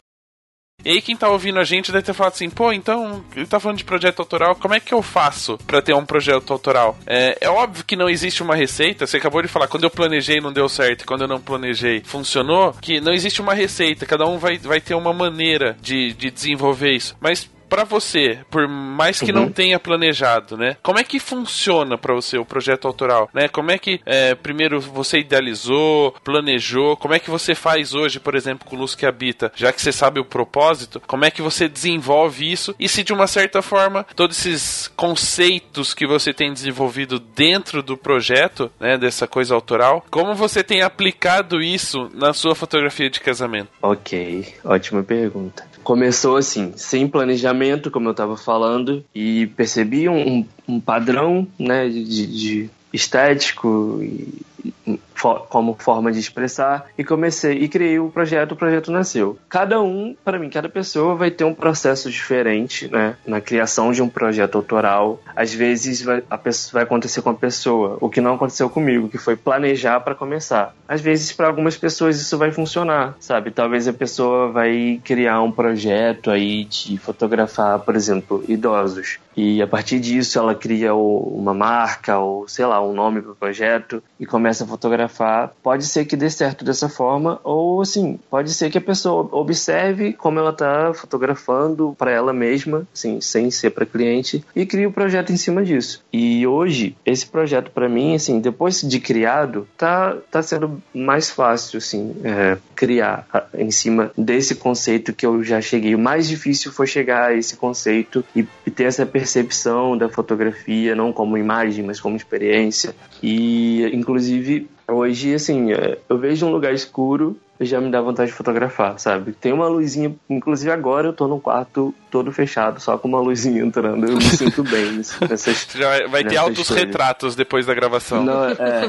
E aí quem tá ouvindo a gente deve ter falado assim, pô, então, ele tá falando de projeto autoral, como é que eu faço pra ter um projeto autoral? É, é óbvio que não existe uma receita, você acabou de falar, quando eu planejei não deu certo, quando eu não planejei funcionou, que não existe uma receita, cada um vai, vai ter uma maneira de, de desenvolver isso. Mas Pra você, por mais que não tenha planejado, né? Como é que funciona pra você o projeto autoral, né? Como é que é, primeiro você idealizou, planejou? Como é que você faz hoje, por exemplo, com Luz que Habita? Já que você sabe o propósito, como é que você desenvolve isso? E se de uma certa forma todos esses conceitos que você tem desenvolvido dentro do projeto, né, dessa coisa autoral, como você tem aplicado isso na sua fotografia de casamento? Ok, ótima pergunta. Começou assim, sem planejamento, como eu estava falando, e percebi um, um- padrão né, de, de estético e, como forma de expressar e comecei e criei o projeto, o projeto nasceu. Cada um, para mim, cada pessoa vai ter um processo diferente, né, na criação de um projeto autoral. Às vezes vai, a pessoa, vai acontecer com a pessoa, o que não aconteceu comigo, que foi planejar para começar. Às vezes para algumas pessoas isso vai funcionar, sabe? Talvez a pessoa vai criar um projeto aí de fotografar, por exemplo, idosos. E a partir disso ela cria uma marca ou sei lá, um nome para o projeto e começa a fotografar. Pode ser que dê certo dessa forma ou assim, pode ser que a pessoa observe como ela tá fotografando para ela mesma, assim, sem ser para cliente e cria o projeto em cima disso. E hoje esse projeto para mim, assim, depois de criado, tá tá sendo mais fácil assim, é, criar em cima desse conceito que eu já cheguei. O mais difícil foi chegar a esse conceito e ter essa percepção da fotografia, não como imagem, mas como experiência. E, inclusive, hoje, assim, é, eu vejo um lugar escuro e já me dá vontade de fotografar, sabe? Tem uma luzinha, inclusive agora eu tô num quarto todo fechado, só com uma luzinha entrando. Eu me sinto bem nessas. Vai, vai ter altos coisas. retratos depois da gravação. Não, é,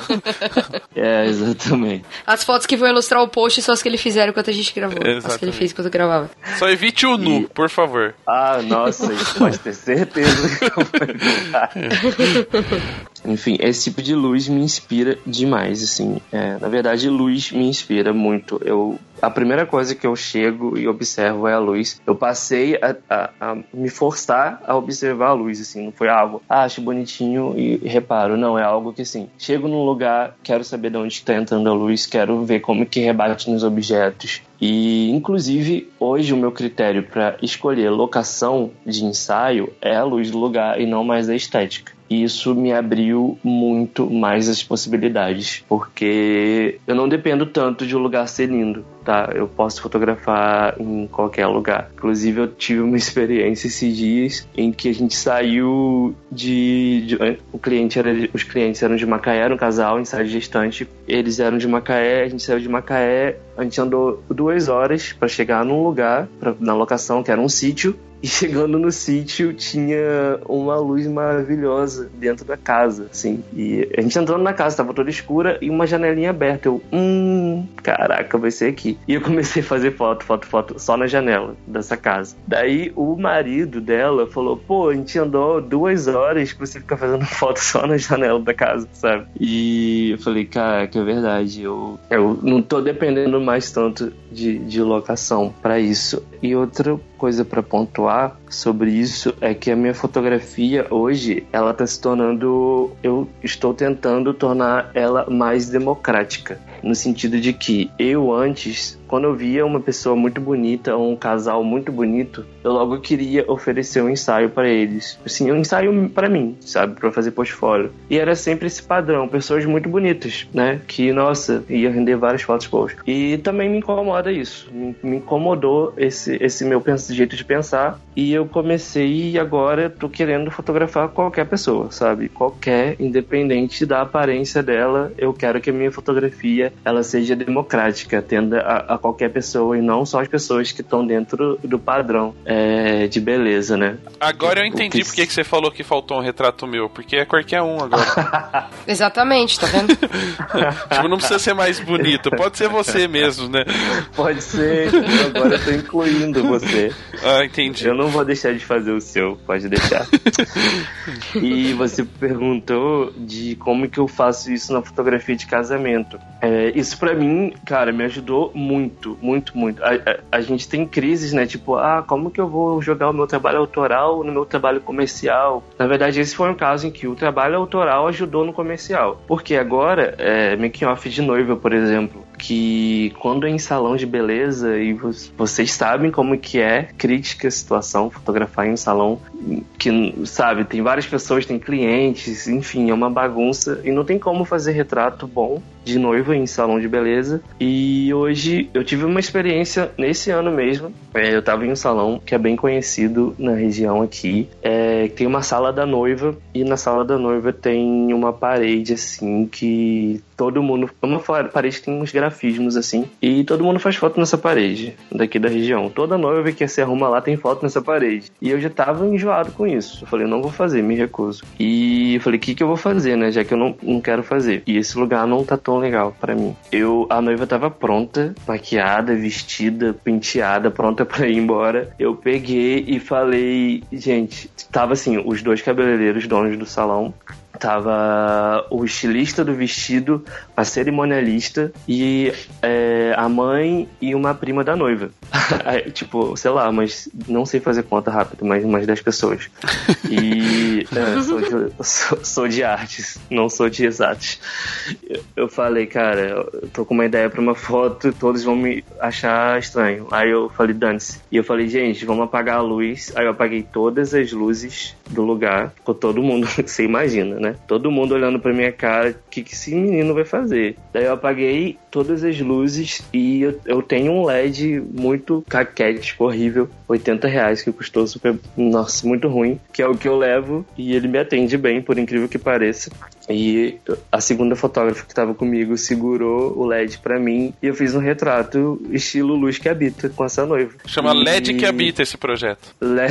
é, exatamente. As fotos que vão ilustrar o post são as que ele fizeram enquanto a gente gravou. As que ele Exatamente. fez enquanto gravava. Só evite o nu, E- por favor. Ah, nossa, isso pode ter certeza Enfim, esse tipo de luz me inspira demais, assim. É, na verdade, luz me inspira muito. Eu, a primeira coisa que eu chego e observo é a luz. Eu passei a, a- a me forçar a observar a luz, assim. Não foi algo, ah, acho bonitinho e reparo. Não, é algo que, assim, chego num lugar, quero saber de onde está entrando a luz, quero ver como que rebate nos objetos. E, inclusive, hoje o meu critério para escolher locação de ensaio é a luz do lugar e não mais a estética. E isso me abriu muito mais as possibilidades, porque eu não dependo tanto de um lugar ser lindo, tá? Eu posso fotografar em qualquer lugar. Inclusive, eu tive uma experiência esses dias em que a gente saiu de. de- o cliente era, os clientes eram de Macaé, era um casal, ensaio gestante. Eles eram de Macaé, a gente saiu de Macaé, a gente andou duas horas para chegar num lugar, pra, na locação, que era um sítio. E chegando no sítio tinha uma luz maravilhosa dentro da casa, assim. E a gente entrando na casa, tava toda escura e uma janelinha aberta. Eu, hum, caraca, vai ser aqui. E eu comecei a fazer foto, foto, foto, só na janela dessa casa. Daí o marido dela falou: pô, a gente andou duas horas pra você ficar fazendo foto só na janela da casa, sabe? E eu falei: caraca, é verdade. Eu, eu não tô dependendo mais tanto de, de locação para isso. E outra coisa para pontuar sobre isso é que a minha fotografia hoje ela tá se tornando eu estou tentando tornar ela mais democrática no sentido de que eu antes quando eu via uma pessoa muito bonita ou um casal muito bonito eu logo queria oferecer um ensaio para eles. Assim um ensaio para mim sabe? Para fazer portfólio. E era sempre esse padrão pessoas muito bonitas né? Que nossa ia render várias fotos boas. E também me incomoda isso. Me, me incomodou esse esse meu jeito de pensar. E eu comecei e agora tô querendo fotografar qualquer pessoa sabe? Qualquer independente da aparência dela eu quero que a minha fotografia ela seja democrática atenda a, a qualquer pessoa e não só as pessoas que estão dentro do padrão é, de beleza né Agora eu entendi que- por que você falou que faltou um retrato meu, porque é qualquer um agora. Exatamente, tá vendo? tipo, não precisa ser mais bonito, pode ser você mesmo, né? pode ser eu agora eu tô incluindo você Ah, entendi. Eu não vou deixar de fazer o seu, pode deixar. e você perguntou de como que eu faço isso na fotografia de casamento. É, É, isso pra mim, cara, me ajudou muito, muito, muito. A, a- a gente tem crises, né? Tipo, ah, como que eu vou jogar o meu trabalho autoral no meu trabalho comercial? Na verdade, esse foi um caso em que o trabalho autoral ajudou no comercial. Porque agora, é, making off de noiva, por exemplo, que quando é em salão de beleza e vo- vocês sabem como que é crítica a situação, fotografar em um salão que, sabe, tem várias pessoas, tem clientes, enfim, é uma bagunça e não tem como fazer retrato bom de noiva em salão de beleza. E hoje eu tive uma experiência nesse ano mesmo. É, eu tava em um salão que é bem conhecido na região aqui. É, tem uma sala da noiva e na sala da noiva tem uma parede assim que todo mundo. Uma parede que tem uns grafismos assim. E todo mundo faz foto nessa parede daqui da região. Toda noiva que se arruma lá tem foto nessa parede. E eu já tava enjoado com isso. Eu falei, não vou fazer, me recuso. E eu falei, o que, que eu vou fazer, né? Já que eu não, não quero fazer. E esse lugar não tá legal pra mim. Eu, a noiva tava pronta, maquiada, vestida, penteada, pronta pra ir embora. Eu peguei e falei, gente, tava assim, os dois cabeleireiros donos do salão Tava o estilista do vestido, a cerimonialista e é, a mãe e uma prima da noiva. Tipo, sei lá, mas não sei fazer conta rápido, mas umas 10 pessoas. E é, sou, de, sou, sou de artes, não sou de exatas. Eu- Eu falei, cara, eu tô com uma ideia pra uma foto, todos vão me achar estranho. Aí eu falei, dane-se. E eu falei, gente, vamos apagar a luz. Aí eu apaguei todas as luzes do lugar. Ficou todo mundo, você imagina, né? Todo mundo olhando pra minha cara, o que, que esse menino vai fazer? Daí eu apaguei todas as luzes e eu, eu tenho um LED muito caquético, horrível, 80 reais, que custou super, nossa, muito ruim, que é o que eu levo e ele me atende bem, por incrível que pareça. E a segunda fotógrafa que estava comigo segurou o LED pra mim e eu fiz um retrato estilo luz que habita com essa noiva. Chama E- LED que habita esse projeto. Le-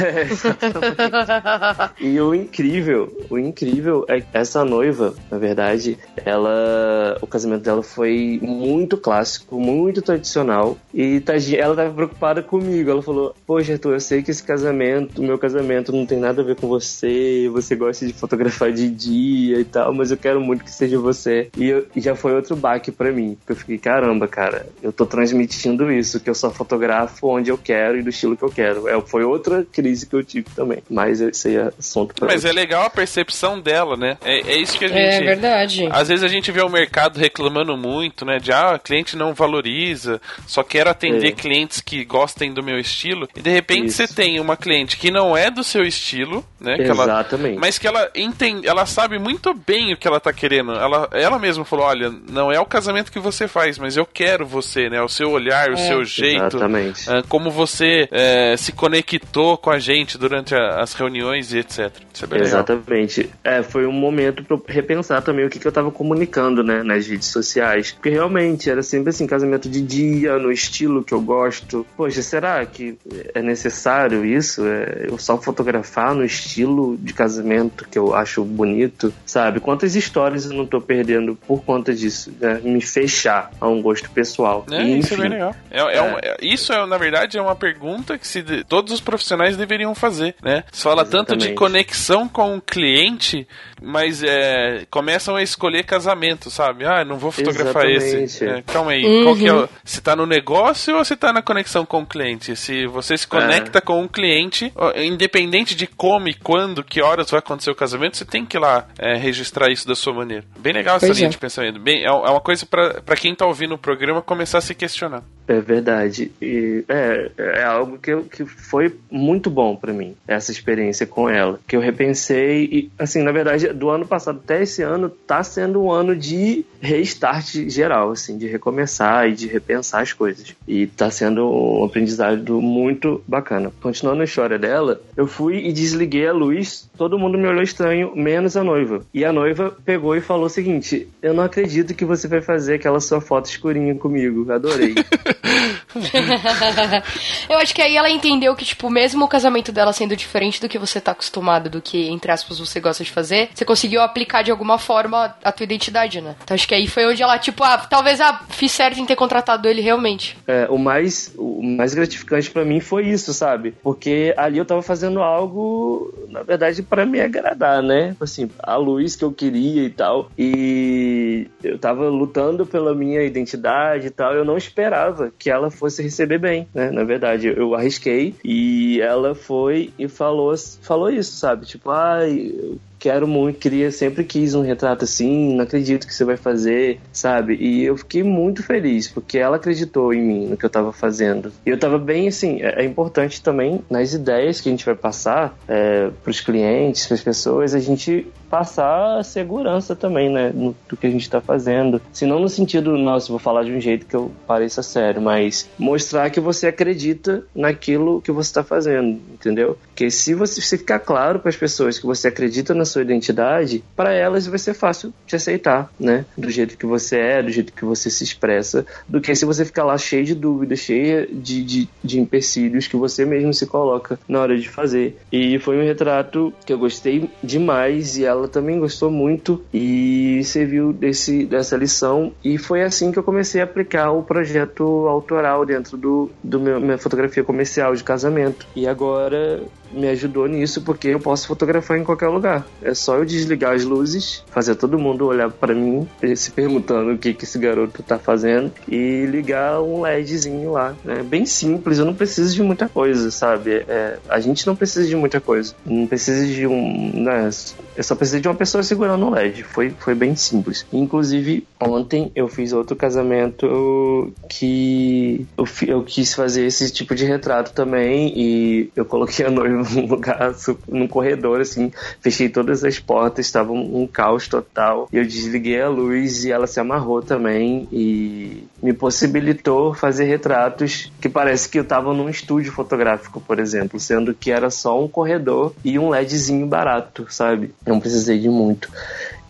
e o incrível, o incrível é que essa noiva, na verdade, ela, o casamento dela foi muito clássico, muito tradicional e tadinha, ela tava preocupada comigo. Ela falou: "Poxa, Arthur, eu sei que esse casamento, o meu casamento não tem nada a ver com você, você gosta de fotografar de dia e tal, mas eu quero muito que seja você". E, eu- e já foi outro baque pra mim, porque eu fiquei, caramba, cara, eu tô transmitindo isso, que eu só fotografo onde eu quero e do estilo que eu quero. É, foi outra crise que eu tive também. Mas esse aí é assunto pra Mas é legal a percepção dela, né? É, é isso que a gente. É verdade. Às vezes a gente vê o mercado reclamando muito, né? De ah, cliente não valoriza, só quero atender É. clientes que gostem do meu estilo. E de repente Isso. você tem uma cliente que não é do seu estilo, né? Que ela, Exatamente. mas que ela entende, ela sabe muito bem o que ela tá querendo. Ela, ela mesma falou: olha, não é o casamento que você faz, mas eu quero você, né? O seu olhar, o seu jeito. Exatamente. ah, Como você eh, se conectou com a gente durante a- as reuniões e etc. Isso é bem legal. Exatamente. É, foi um momento pra eu repensar também o que, que eu tava comunicando, né, nas redes sociais. Porque realmente era sempre assim, casamento de dia, no estilo que eu gosto. Poxa, será que é necessário isso? É, eu só fotografar no estilo de casamento que eu acho bonito, sabe? Quantas histórias eu não tô perdendo por conta disso, né? Me fechar a um gosto pessoal. É, E, isso é enfim, bem legal. É, é um- é- isso, é, na verdade, é uma pergunta que se de- todos os profissionais deveriam fazer, né? Se fala tanto de Exatamente. conexão com o cliente, mas é, começam a escolher casamento, sabe? Ah, não vou fotografar esse. É, calma aí, qual que é o- se tá no negócio ou se tá na conexão com o cliente? Se você se conecta com um cliente, independente de como e quando, que horas vai acontecer o casamento, você tem que ir lá é, registrar isso da sua maneira. Bem legal essa Pois linha é. de pensamento. Bem, é é uma coisa pra pra quem tá ouvindo o programa começar a se questionar. É verdade. E é, é algo que, eu- que foi muito bom pra mim, essa experiência com ela. Que eu repensei e, assim, na verdade, do ano passado até esse ano, tá sendo um ano de restart geral, assim, de recomeçar e de repensar as coisas. E tá sendo um aprendizado muito bacana. Continuando a história dela, eu fui e desliguei a luz, todo mundo me olhou estranho, menos a noiva. E a noiva pegou e falou o seguinte: Eu não acredito que você vai fazer aquela sua foto escurinha comigo. Adorei. Eu acho que aí ela entendeu que, tipo, mesmo o casamento dela sendo diferente do que você tá acostumado, do que, entre aspas, você gosta de fazer, você conseguiu aplicar de alguma forma a tua identidade, né? Então acho que aí foi onde ela, tipo, ah, talvez, ah, fiz certo em ter contratado ele realmente. É, o mais o mais gratificante pra mim foi isso, sabe? Porque ali eu tava fazendo algo, na verdade, pra me agradar, né? Assim, a luz que eu queria e tal. E eu tava lutando pela minha identidade e tal. Eu não esperava que ela fosse receber bem, né? Na verdade, eu arrisquei e ela foi e falou, falou isso, sabe? Tipo, eu quero muito, queria, sempre quis um retrato assim, não acredito que você vai fazer, sabe? E eu fiquei muito feliz, porque ela acreditou em mim, no que eu tava fazendo. E eu tava bem, assim, é, é importante também, nas ideias que a gente vai passar é, pros clientes, pras pessoas, a gente passar segurança também, né, no, do que a gente tá fazendo. Se não no sentido, nossa, vou falar de um jeito que eu pareça sério, mas mostrar que você acredita naquilo que você tá fazendo, entendeu? Porque se você se ficar claro para as pessoas que você acredita na sua identidade, para elas vai ser fácil te aceitar, né? Do jeito que você é, do jeito que você se expressa, do que se você ficar lá cheio de dúvidas, cheio de, de, de empecilhos que você mesmo se coloca na hora de fazer. E foi um retrato que eu gostei demais e ela também gostou muito e serviu desse, dessa lição. E foi assim que eu comecei a aplicar o projeto autoral dentro do, do meu, minha fotografia comercial de casamento. E agora me ajudou nisso porque eu posso fotografar em qualquer lugar. É só eu desligar as luzes, fazer todo mundo olhar para mim, se perguntando o que, que esse garoto tá fazendo e ligar um LEDzinho lá. É bem simples, eu não preciso de muita coisa, sabe? É, a gente não precisa de muita coisa. Não precisa de um. Né, eu só preciso de uma pessoa segurando um LED. Foi, foi bem simples. Inclusive, ontem eu fiz outro casamento que eu, eu quis fazer esse tipo de retrato também e eu coloquei a noiva num lugar, num corredor, assim, fechei todas as portas, estava um, um caos total. Eu desliguei a luz e ela se amarrou também e me possibilitou fazer retratos que parece que eu estava num estúdio fotográfico, por exemplo, sendo que era só um corredor e um LEDzinho barato, sabe? Não precisei de muito.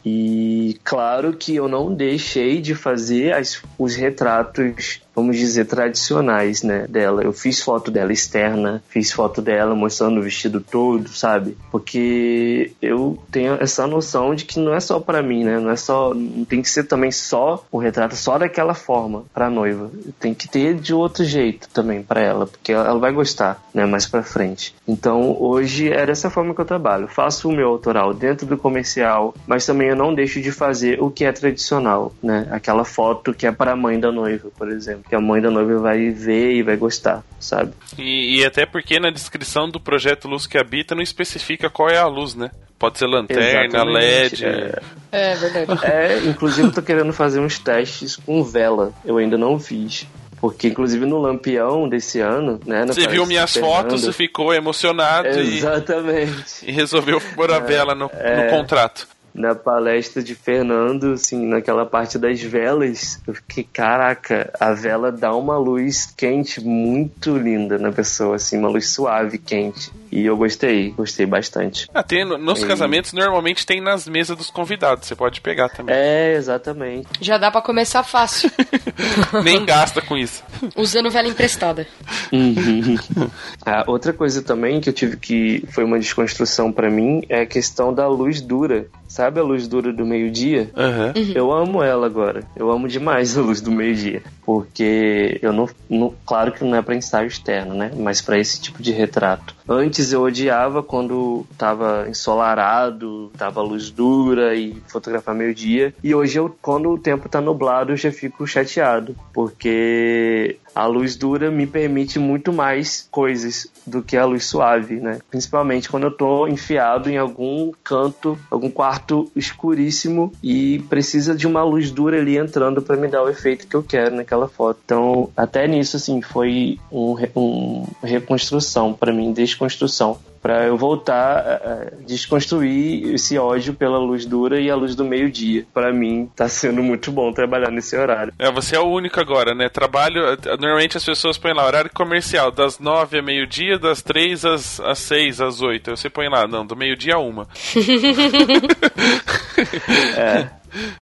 E claro que eu não deixei de fazer as- os retratos, vamos dizer, tradicionais, né, dela. Eu fiz foto dela externa, fiz foto dela mostrando o vestido todo, sabe? Porque eu tenho essa noção de que não é só pra mim, né? Não é só, não tem que ser também só o retrato só daquela forma pra noiva. Tem que ter de outro jeito também pra ela, porque ela vai gostar, né, mais pra frente. Então, hoje é dessa forma que eu trabalho. Faço o meu autoral dentro do comercial, mas também eu não deixo de fazer o que é tradicional, né? Aquela foto que é para a mãe da noiva, por exemplo, que a mãe da noiva vai ver e vai gostar, sabe? E, e até porque na descrição do projeto Luz que Habita não especifica qual é a luz, né? Pode ser lanterna, Exatamente, LED. é. É verdade. É, inclusive eu tô querendo fazer uns testes com vela. Eu ainda não fiz. Porque, inclusive, no Lampião desse ano, né? Você viu minhas do fotos e Fernando- ficou emocionado e, Exatamente. e resolveu pôr a vela no, é. no contrato. Na palestra de Fernando, assim, naquela parte das velas, eu fiquei, caraca, a vela dá uma luz quente muito linda na pessoa, assim, uma luz suave, quente. E eu gostei, gostei bastante. Ah, tem, nos E- casamentos normalmente tem nas mesas dos convidados, você pode pegar também. É, exatamente. Já dá pra começar fácil, Nem gasta com isso. usando vela emprestada. Uhum. Ah, outra coisa também que eu tive que foi uma desconstrução pra mim é a questão da luz dura. Sabe a luz dura do meio-dia? Aham. Eu amo ela agora. Eu amo demais a luz do meio-dia. Porque eu não, não- Claro que não é pra ensaio externo, né? Mas pra esse tipo de retrato. Antes eu odiava quando tava ensolarado, tava luz dura e fotografar meio-dia. E hoje eu, quando o tempo tá nublado, eu já fico chateado. Porque a luz dura me permite muito mais coisas do que a luz suave, né? Principalmente quando eu tô enfiado em algum canto, algum quarto escuríssimo e precisa de uma luz dura ali entrando para me dar o efeito que eu quero naquela foto. Então, até nisso assim, foi um, um reconstrução para mim, desconstrução para eu voltar a desconstruir esse ódio pela luz dura e a luz do meio-dia. Para mim, tá sendo muito bom trabalhar nesse horário. É, você é o único agora, né? Trabalho. Normalmente as pessoas põem lá horário comercial, das nove a meio-dia, das três às, às seis, às oito. Aí Você põe lá, não, do meio-dia a uma. É.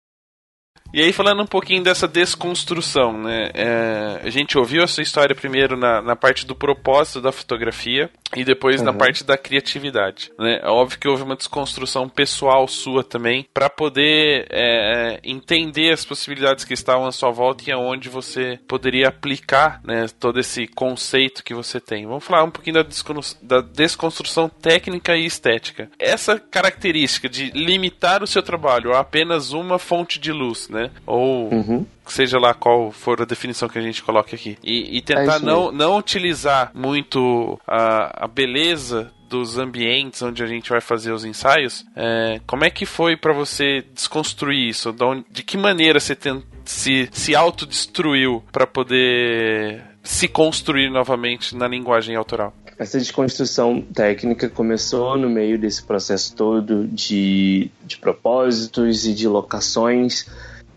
E aí, falando um pouquinho dessa desconstrução, né? É, a gente ouviu a sua história primeiro na, na parte do propósito da fotografia e depois na Uhum. parte da criatividade, né? É óbvio que houve uma desconstrução pessoal sua também para poder é, entender as possibilidades que estavam à sua volta e aonde você poderia aplicar, né? Todo esse conceito que você tem. Vamos falar um pouquinho da, desconu- da desconstrução técnica e estética. Essa característica de limitar o seu trabalho a apenas uma fonte de luz, né? Ou Uhum. seja lá qual for a definição que a gente coloque aqui. E, e tentar É não, não utilizar muito a, a beleza dos ambientes onde a gente vai fazer os ensaios. É, como é que foi pra você desconstruir isso? De, onde- de que maneira você ten- se, se autodestruiu pra poder se construir novamente na linguagem autoral? Essa desconstrução técnica começou no meio desse processo todo de, de propósitos e de locações.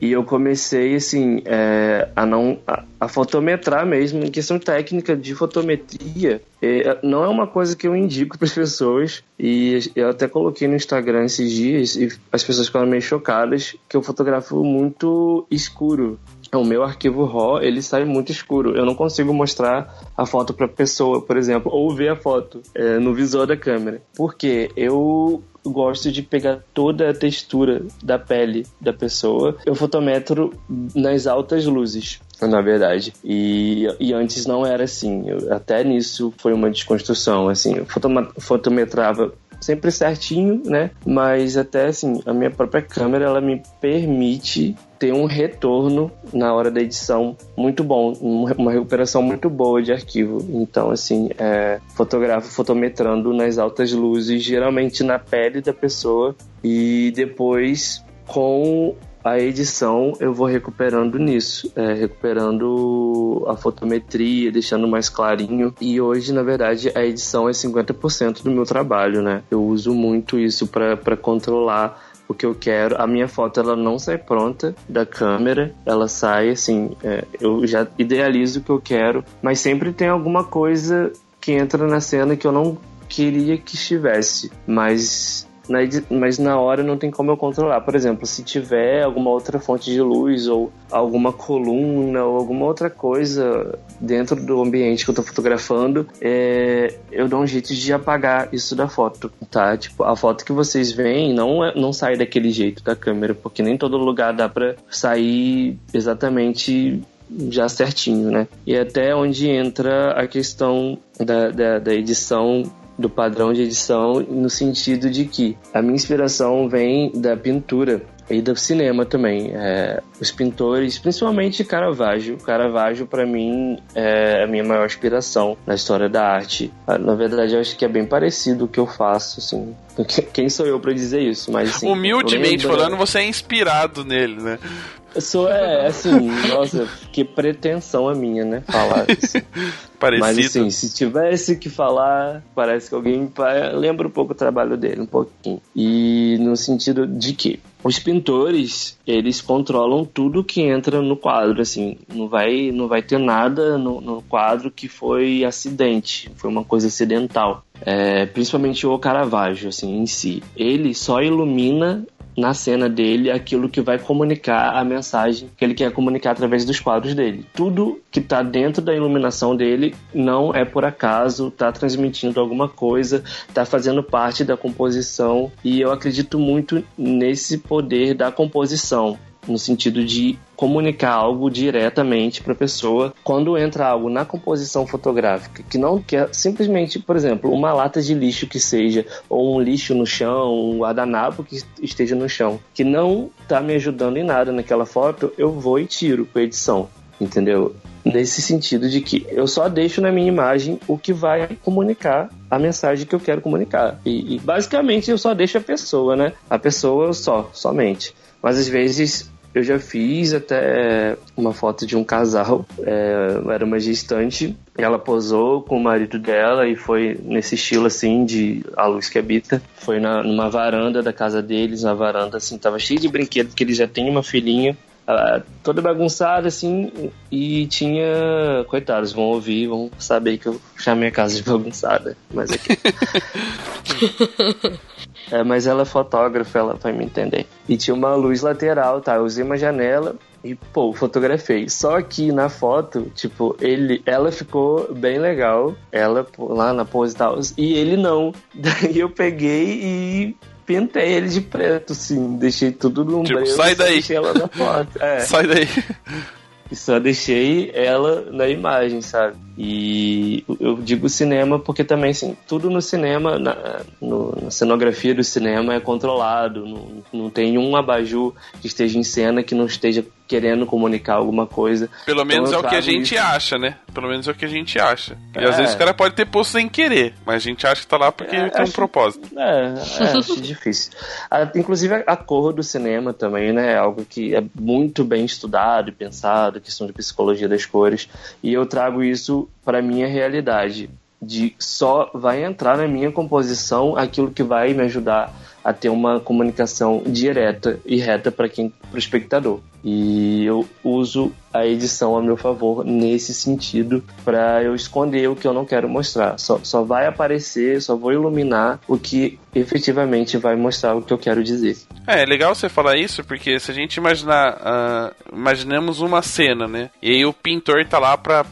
E eu comecei, assim, é, a não a, a fotometrar mesmo, em questão técnica de fotometria. É, não é uma coisa que eu indico para as pessoas. E eu até coloquei no Instagram esses dias e as pessoas ficaram meio chocadas que eu fotografo muito escuro. O meu arquivo RAW, ele sai muito escuro. Eu não consigo mostrar a foto para pessoa, por exemplo, ou ver a foto é, no visor da câmera. Porque eu gosto de pegar toda a textura da pele da pessoa. Eu fotometro nas altas luzes, na verdade. E, e antes não era assim. Eu- até nisso foi uma desconstrução. Assim, eu fotometrava sempre certinho, né? Mas até assim, a minha própria câmera ela me permite ter um retorno na hora da edição muito bom, um- uma recuperação muito boa de arquivo. Então, assim, é, fotografo fotometrando nas altas luzes, geralmente na pele da pessoa, e depois com a edição eu vou recuperando nisso, é, recuperando a fotometria, deixando mais clarinho. E hoje, na verdade, a edição é 50% do meu trabalho, né? Eu uso muito isso para controlar o que eu quero. A minha foto ela não sai pronta da câmera, ela sai assim, é, eu já idealizo o que eu quero, mas sempre tem alguma coisa que entra na cena que eu não queria que estivesse, mas mas na hora não tem como eu controlar. Por exemplo, se tiver alguma outra fonte de luz ou alguma coluna ou alguma outra coisa dentro do ambiente que eu tô fotografando, é, eu dou um jeito de apagar isso da foto, tá? Tipo, a foto que vocês veem não, é, não sai daquele jeito da câmera, porque nem todo lugar dá pra sair exatamente já certinho, né? E até onde entra a questão da, da, da edição do padrão de edição no sentido de que a minha inspiração vem da pintura e do cinema também. É, os pintores, principalmente Caravaggio. Caravaggio, para mim, é a minha maior inspiração na história da arte. Ah, Na verdade, eu acho que é bem parecido o que eu faço, assim. Quem sou eu para dizer isso? Mas, assim, Humildemente lembra- falando, você é inspirado nele, né? Sou, é, assim, nossa, que pretensão a minha, né? Falar isso. Parecido. Mas assim, se tivesse que falar, parece que alguém lembra um pouco o trabalho dele, um pouquinho. E no sentido de que os pintores, eles controlam tudo que entra no quadro, assim, não vai, não vai ter nada no, no quadro que foi acidente, foi uma coisa acidental. É, principalmente o Caravaggio, assim, em si. Ele só ilumina na cena dele aquilo que vai comunicar a mensagem que ele quer comunicar através dos quadros dele. Tudo que tá dentro da iluminação dele não é por acaso, tá transmitindo alguma coisa, tá fazendo parte da composição e eu acredito muito nesse poder da composição no sentido de comunicar algo diretamente para a pessoa quando entra algo na composição fotográfica que não quer simplesmente, por exemplo, uma lata de lixo que seja ou um lixo no chão, um guardanapo que esteja no chão, que não tá me ajudando em nada naquela foto, eu vou e tiro com edição, entendeu? Nesse sentido de que eu só deixo na minha imagem o que vai comunicar a mensagem que eu quero comunicar. E, e basicamente eu só deixo a pessoa, né? A pessoa só, somente. Mas às vezes eu já fiz até uma foto de um casal, é, era uma gestante, ela posou com o marido dela e foi nesse estilo assim de A Luz que Habita. Foi na, numa varanda da casa deles, na varanda assim, tava cheio de brinquedos, porque eles já têm uma filhinha. toda bagunçada assim e tinha coitados vão ouvir vão saber que eu chamei a casa de bagunçada mas aqui É, mas ela é fotógrafa, ela vai me entender. E tinha uma luz lateral, tá? Eu usei uma janela e, pô, fotografei. Só que na foto, tipo, ele, ela ficou bem legal, ela lá na pose e tal, e ele não. Daí eu peguei e pintei ele de preto, assim, deixei tudo num Tipo, sai daí. ela na foto. É. Sai daí. Só deixei ela na imagem, sabe? E eu digo cinema porque também, assim, tudo no cinema, na, no- na cenografia do cinema é controlado. Não, não tem um abajur que esteja em cena que não esteja querendo comunicar alguma coisa. Pelo menos Então é o que a gente isso. acha, né? Pelo menos é o que a gente acha. E É. às vezes o cara pode ter posto sem querer, mas a gente acha que tá lá porque É, tem um acho- propósito. É, é acho difícil. A- inclusive a, cor do cinema também, né? É algo que é muito bem estudado e pensado, questão de psicologia das cores. E eu trago isso para minha realidade. De só vai entrar na minha composição aquilo que vai me ajudar a ter uma comunicação direta e reta para quem, para o espectador. E eu uso a edição a meu favor nesse sentido para eu esconder o que eu não quero mostrar. Só, só vai aparecer, só vou iluminar o que efetivamente vai mostrar o que eu quero dizer. É, é legal você falar isso, porque se a gente imaginar. ah, imaginemos uma cena, né? E aí o pintor tá lá pra,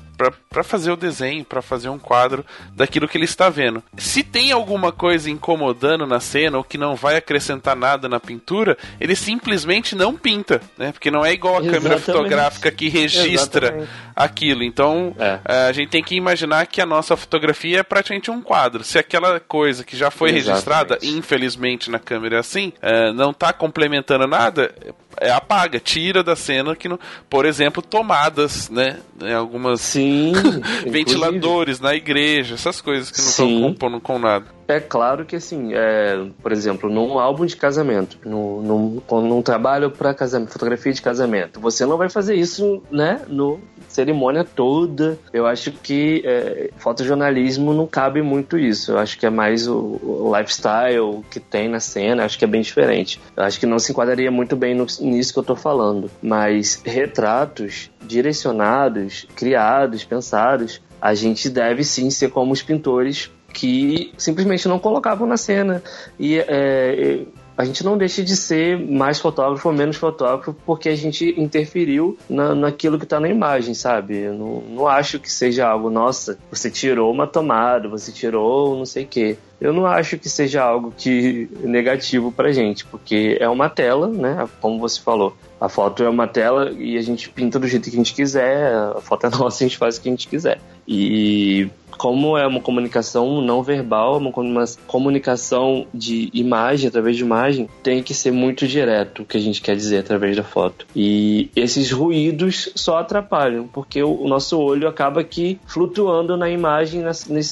pra fazer o desenho, pra fazer um quadro daquilo que ele está vendo. Se tem alguma coisa incomodando na cena ou que não vai acrescentar nada na pintura, ele simplesmente não pinta, né? Porque não é igual a câmera Exatamente. fotográfica que registra Exatamente. aquilo. Então, É. a gente tem que imaginar que a nossa fotografia é praticamente um quadro. Se aquela coisa que já foi Exatamente. registrada, infelizmente na câmera é assim, eh, não tá complementando nada, é, apaga, tira da cena que não, por exemplo, tomadas, né? Em algumas Sim. ventiladores na igreja, essas coisas que não estão compondo com nada. É claro que assim, é, por exemplo, num álbum de casamento, num, num, num trabalho para casamento, fotografia de casamento, você não vai fazer isso, né, no cerimônia toda. Eu acho que é, fotojornalismo não cabe muito isso. Eu acho que é mais o, o lifestyle que tem na cena. Acho que é bem diferente. Eu acho que não se enquadraria muito bem no- nisso que eu tô falando. Mas retratos direcionados, criados, pensados, a gente deve sim ser como os pintores que simplesmente não colocavam na cena. E é, a gente não deixa de ser mais fotógrafo ou menos fotógrafo porque a gente interferiu na, naquilo que está na imagem, sabe? Eu não, não acho que seja algo, nossa, você tirou uma tomada, você tirou não sei o quê. Eu não acho que seja algo que negativo pra gente, porque é uma tela, né? Como você falou. A foto é uma tela e a gente pinta do jeito que a gente quiser, a foto é nossa a gente faz o que a gente quiser. E como é uma comunicação não verbal, uma comu- uma comunicação de imagem, através de imagem, tem que ser muito direto o que a gente quer dizer através da foto. E esses ruídos só atrapalham, porque o, nosso olho acaba aqui flutuando na imagem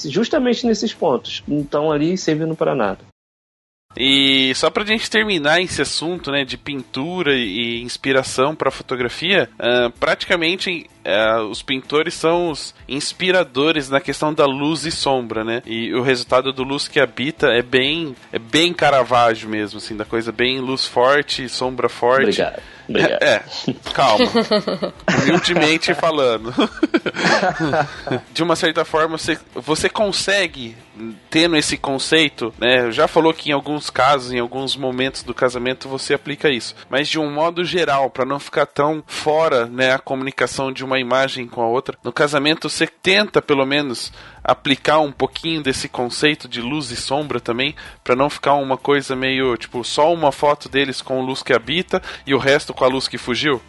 justamente nesses pontos. Não estão ali servindo para nada. E só pra gente terminar esse assunto, né, de pintura e inspiração pra fotografia, ah, praticamente ah, os pintores são os inspiradores na questão da luz e sombra, né? E o resultado do luz que habita é bem, é bem Caravaggio mesmo, assim, da coisa bem luz forte, sombra forte. Obrigado. Obrigado. É, calma. Humildemente falando. De uma certa forma, você, você consegue, tendo esse conceito, né? Já falou que em alguns casos, em alguns momentos do casamento, você aplica isso. Mas de um modo geral, para não ficar tão fora, né, a comunicação de uma imagem com a outra, no casamento você tenta, pelo menos, aplicar um pouquinho desse conceito de luz e sombra também, para não ficar uma coisa meio, tipo, só uma foto deles com luz que habita e o resto com a luz que fugiu?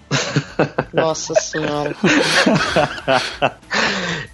Nossa senhora.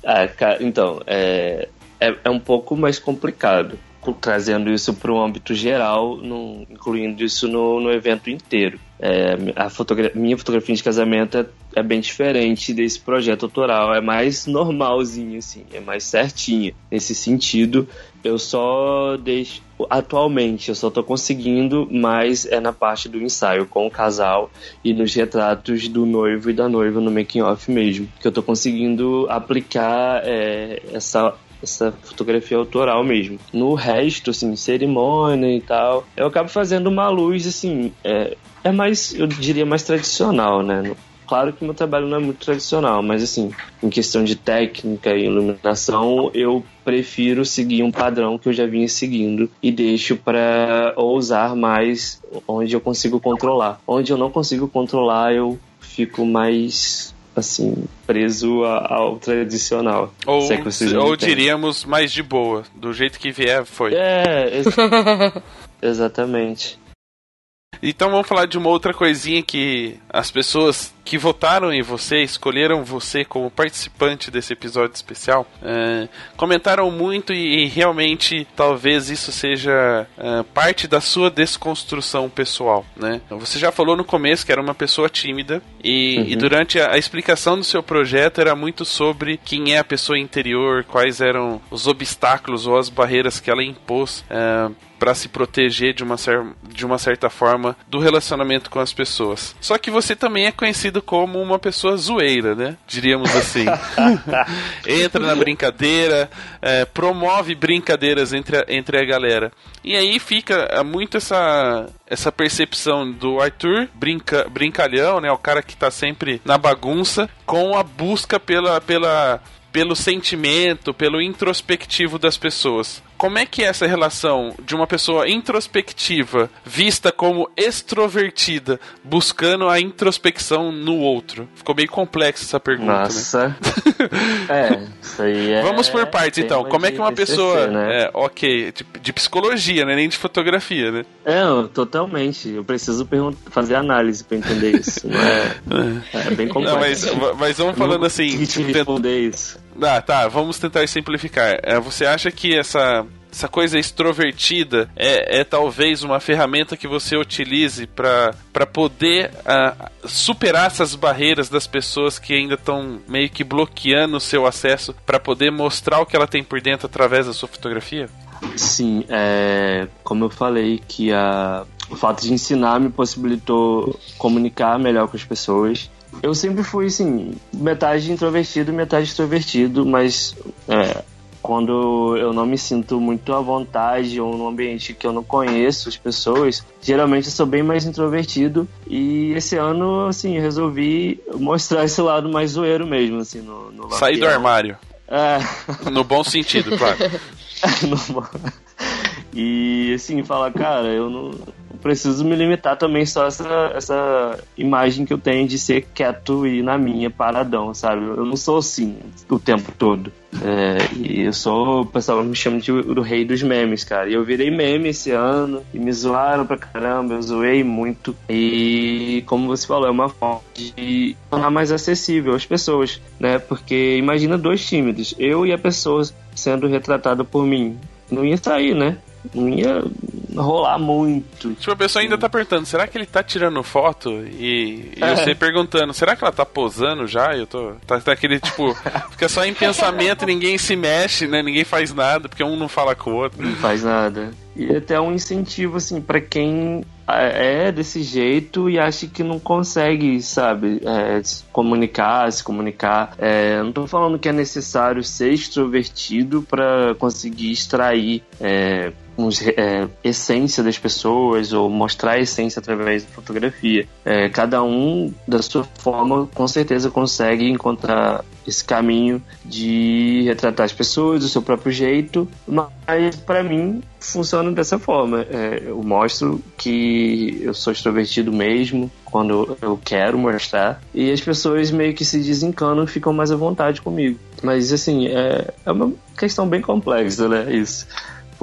Ah, então, é, é, é um pouco mais complicado co- trazendo isso para um âmbito geral, no- incluindo isso no, no evento inteiro. É, a fotogra minha fotografia de casamento é, é bem diferente desse projeto autoral, é mais normalzinho, assim, é mais certinha. Nesse sentido, eu só deixo. Atualmente, eu só tô conseguindo mais é na parte do ensaio com o casal e nos retratos do noivo e da noiva no making off mesmo. Que eu tô conseguindo aplicar é, essa essa fotografia autoral mesmo. No resto, assim, cerimônia e tal, eu acabo fazendo uma luz, assim, é, é mais, eu diria, mais tradicional, né? Claro que meu trabalho não é muito tradicional, mas assim, em questão de técnica e iluminação, eu prefiro seguir um padrão que eu já vinha seguindo e deixo para ousar mais onde eu consigo controlar. Onde eu não consigo controlar, eu fico mais assim preso ao tradicional. Ou, é ou diríamos mais de boa. Do jeito que vier, foi. É, ex- exatamente. Então vamos falar de uma outra coisinha que as pessoas que votaram em você, escolheram você como participante desse episódio especial, é, comentaram muito e, e realmente talvez isso seja é, parte da sua desconstrução pessoal, né? Você já falou no começo que era uma pessoa tímida e, e durante a, a explicação do seu projeto era muito sobre quem é a pessoa interior, quais eram os obstáculos ou as barreiras que ela impôs é, para se proteger de uma, de uma certa forma do relacionamento com as pessoas. Só que você também é conhecido como uma pessoa zoeira, né? Diríamos assim. Entra na brincadeira, é, promove brincadeiras entre a, entre a galera. E aí fica é, muito essa, essa percepção do Arthur, brinca, brincalhão, né? O cara que tá sempre na bagunça, com a busca pela, pela pelo sentimento, pelo introspectivo das pessoas. Como é que é essa relação de uma pessoa introspectiva, vista como extrovertida, buscando a introspecção no outro? Ficou meio complexa essa pergunta, né? Nossa. é, isso aí é. Vamos por partes, então. Como é que uma pessoa. né? É, ok, de, de psicologia, né? Nem de fotografia, né? É, eu- totalmente. Eu preciso fazer análise pra entender isso. Não é, é bem Não, complexo. mas, mas vamos falando não assim. te responder isso. Ah, tá, vamos tentar simplificar. É, você acha que essa, essa coisa extrovertida é, é talvez uma ferramenta que você utilize para poder ah, superar essas barreiras das pessoas que ainda estão meio que bloqueando o seu acesso para poder mostrar o que ela tem por dentro através da sua fotografia? Sim, é, como eu falei, que a, o fato de ensinar me possibilitou comunicar melhor com as pessoas. Eu sempre fui, assim, metade introvertido, metade extrovertido, mas é, quando eu não me sinto muito à vontade ou num ambiente que eu não conheço as pessoas, geralmente eu sou bem mais introvertido. E esse ano, assim, eu resolvi mostrar esse lado mais zoeiro mesmo, assim, no, no Sair do armário. É. No bom sentido, claro. Normal. E assim, falar, cara, eu não preciso me limitar também só a essa, essa imagem que eu tenho de ser quieto e na minha, paradão, sabe? Eu não sou assim o tempo todo. É, e eu sou, o pessoal me chama de o rei dos memes, cara. E eu virei meme esse ano e me zoaram pra caramba, eu zoei muito. E como você falou, é uma forma de tornar mais acessível às pessoas, né? Porque imagina dois tímidos, eu e a pessoa sendo retratada por mim. Não ia sair, né? Não ia rolar muito. Tipo, a pessoa ainda tá perguntando, será que ele tá tirando foto? E, e É. você perguntando, será que ela tá posando já? Eu tô. Tá, tá aquele, tipo, fica só em pensamento, ninguém se mexe, né? Ninguém faz nada, porque um não fala com o outro. Não faz nada. E até um incentivo, assim, pra quem é desse jeito e acha que não consegue, sabe, é, se comunicar, se comunicar. É, não tô falando que é necessário ser extrovertido pra conseguir extrair é, é, essência das pessoas ou mostrar a essência através da fotografia. É, cada um, da sua forma, com certeza consegue encontrar esse caminho de retratar as pessoas do seu próprio jeito, mas para mim funciona dessa forma. É, eu mostro que eu sou extrovertido mesmo quando eu quero mostrar e as pessoas meio que se desencanam e ficam mais à vontade comigo. Mas assim, é, é uma questão bem complexa, né? Isso.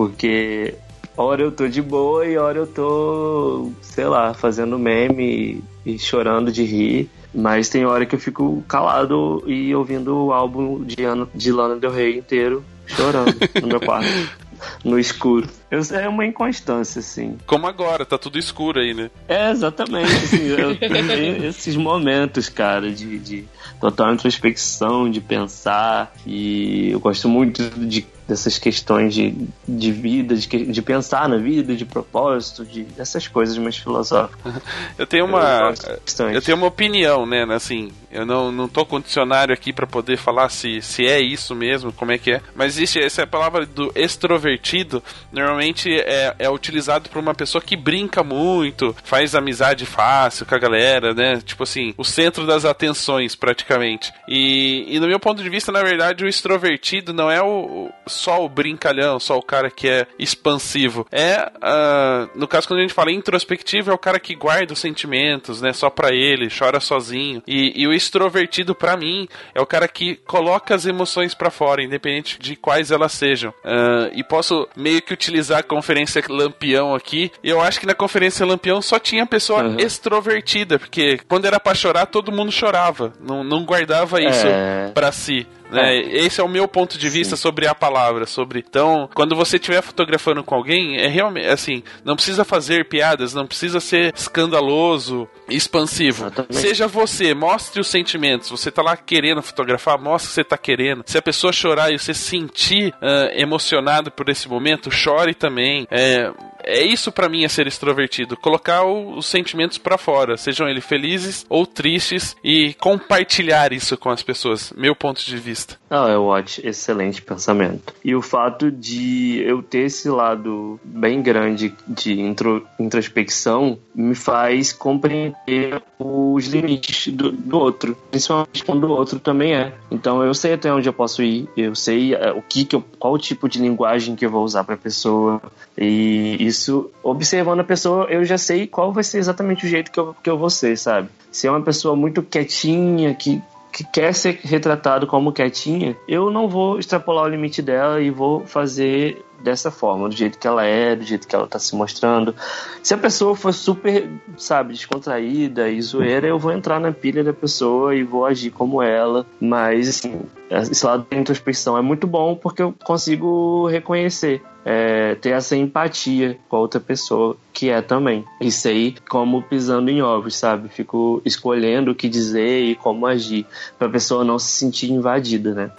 Porque hora eu tô de boa e hora eu tô, sei lá, fazendo meme e, e chorando de rir. Mas tem hora que eu fico calado e ouvindo o álbum de, Ana, de Lana Del Rey inteiro, chorando no meu quarto, no escuro. Eu, é uma inconstância, assim. Como agora, tá tudo escuro aí, né? É, exatamente. Assim, eu tenho esses momentos, cara, de, de total introspecção, de pensar. E eu gosto muito de dessas questões de, de vida, de, de pensar na vida, de propósito, de dessas coisas mais filosóficas. Eu tenho Eu uma. bastante. Eu tenho uma opinião, né? Assim, eu não, não tô com dicionário aqui pra poder falar se, se é isso mesmo, como é que é. Mas existe essa palavra do extrovertido, normalmente é, é utilizado por uma pessoa que brinca muito, faz amizade fácil com a galera, né? Tipo assim, o centro das atenções, praticamente. E, e no meu ponto de vista, na verdade, o extrovertido não é o, o- só o brincalhão, só o cara que é expansivo. É, ah, no caso, quando a gente fala introspectivo, é o cara que guarda os sentimentos, né? Só pra ele, chora sozinho. E, e o extrovertido, pra mim, é o cara que coloca as emoções pra fora, independente de quais elas sejam. Ah, e posso meio que utilizar a conferência Lampião aqui. Eu acho que na conferência Lampião só tinha pessoa Uhum. extrovertida, porque quando era pra chorar, todo mundo chorava. Não, não guardava isso É. pra si. Né? Esse é o meu ponto de vista sobre a palavra, sobre. Então, quando você estiver fotografando com alguém, é realmente assim, não precisa fazer piadas, não precisa ser escandaloso, expansivo. Seja você, mostre os sentimentos. Você tá lá querendo fotografar, mostre que você tá querendo. Se a pessoa chorar e você se sentir ah, emocionado por esse momento, chore também. É, é isso pra mim é ser extrovertido, colocar o- os sentimentos pra fora, sejam eles felizes ou tristes e compartilhar isso com as pessoas. Meu ponto de vista. Não, é ótimo, excelente pensamento. E o fato de eu ter esse lado bem grande de intro- introspecção me faz compreender os limites do, do outro, principalmente quando o outro também é. Então eu sei até onde eu posso ir, eu sei eh, o que, que eu, qual tipo de linguagem que eu vou usar para pessoa. E isso, observando a pessoa, eu já sei qual vai ser exatamente o jeito que eu, que eu vou ser, sabe? Se é uma pessoa muito quietinha, que que quer ser retratado como quietinha, eu não vou extrapolar o limite dela e vou fazer dessa forma, do jeito que ela é, do jeito que ela tá se mostrando. Se a pessoa for super, sabe, descontraída e zoeira, eu vou entrar na pilha da pessoa e vou agir como ela. Mas, assim, esse lado da introspecção é muito bom porque eu consigo reconhecer. é, ter essa empatia com a outra pessoa que é também. E sei como pisando em ovos, sabe? Fico escolhendo o que dizer e como agir pra pessoa não se sentir invadida, né?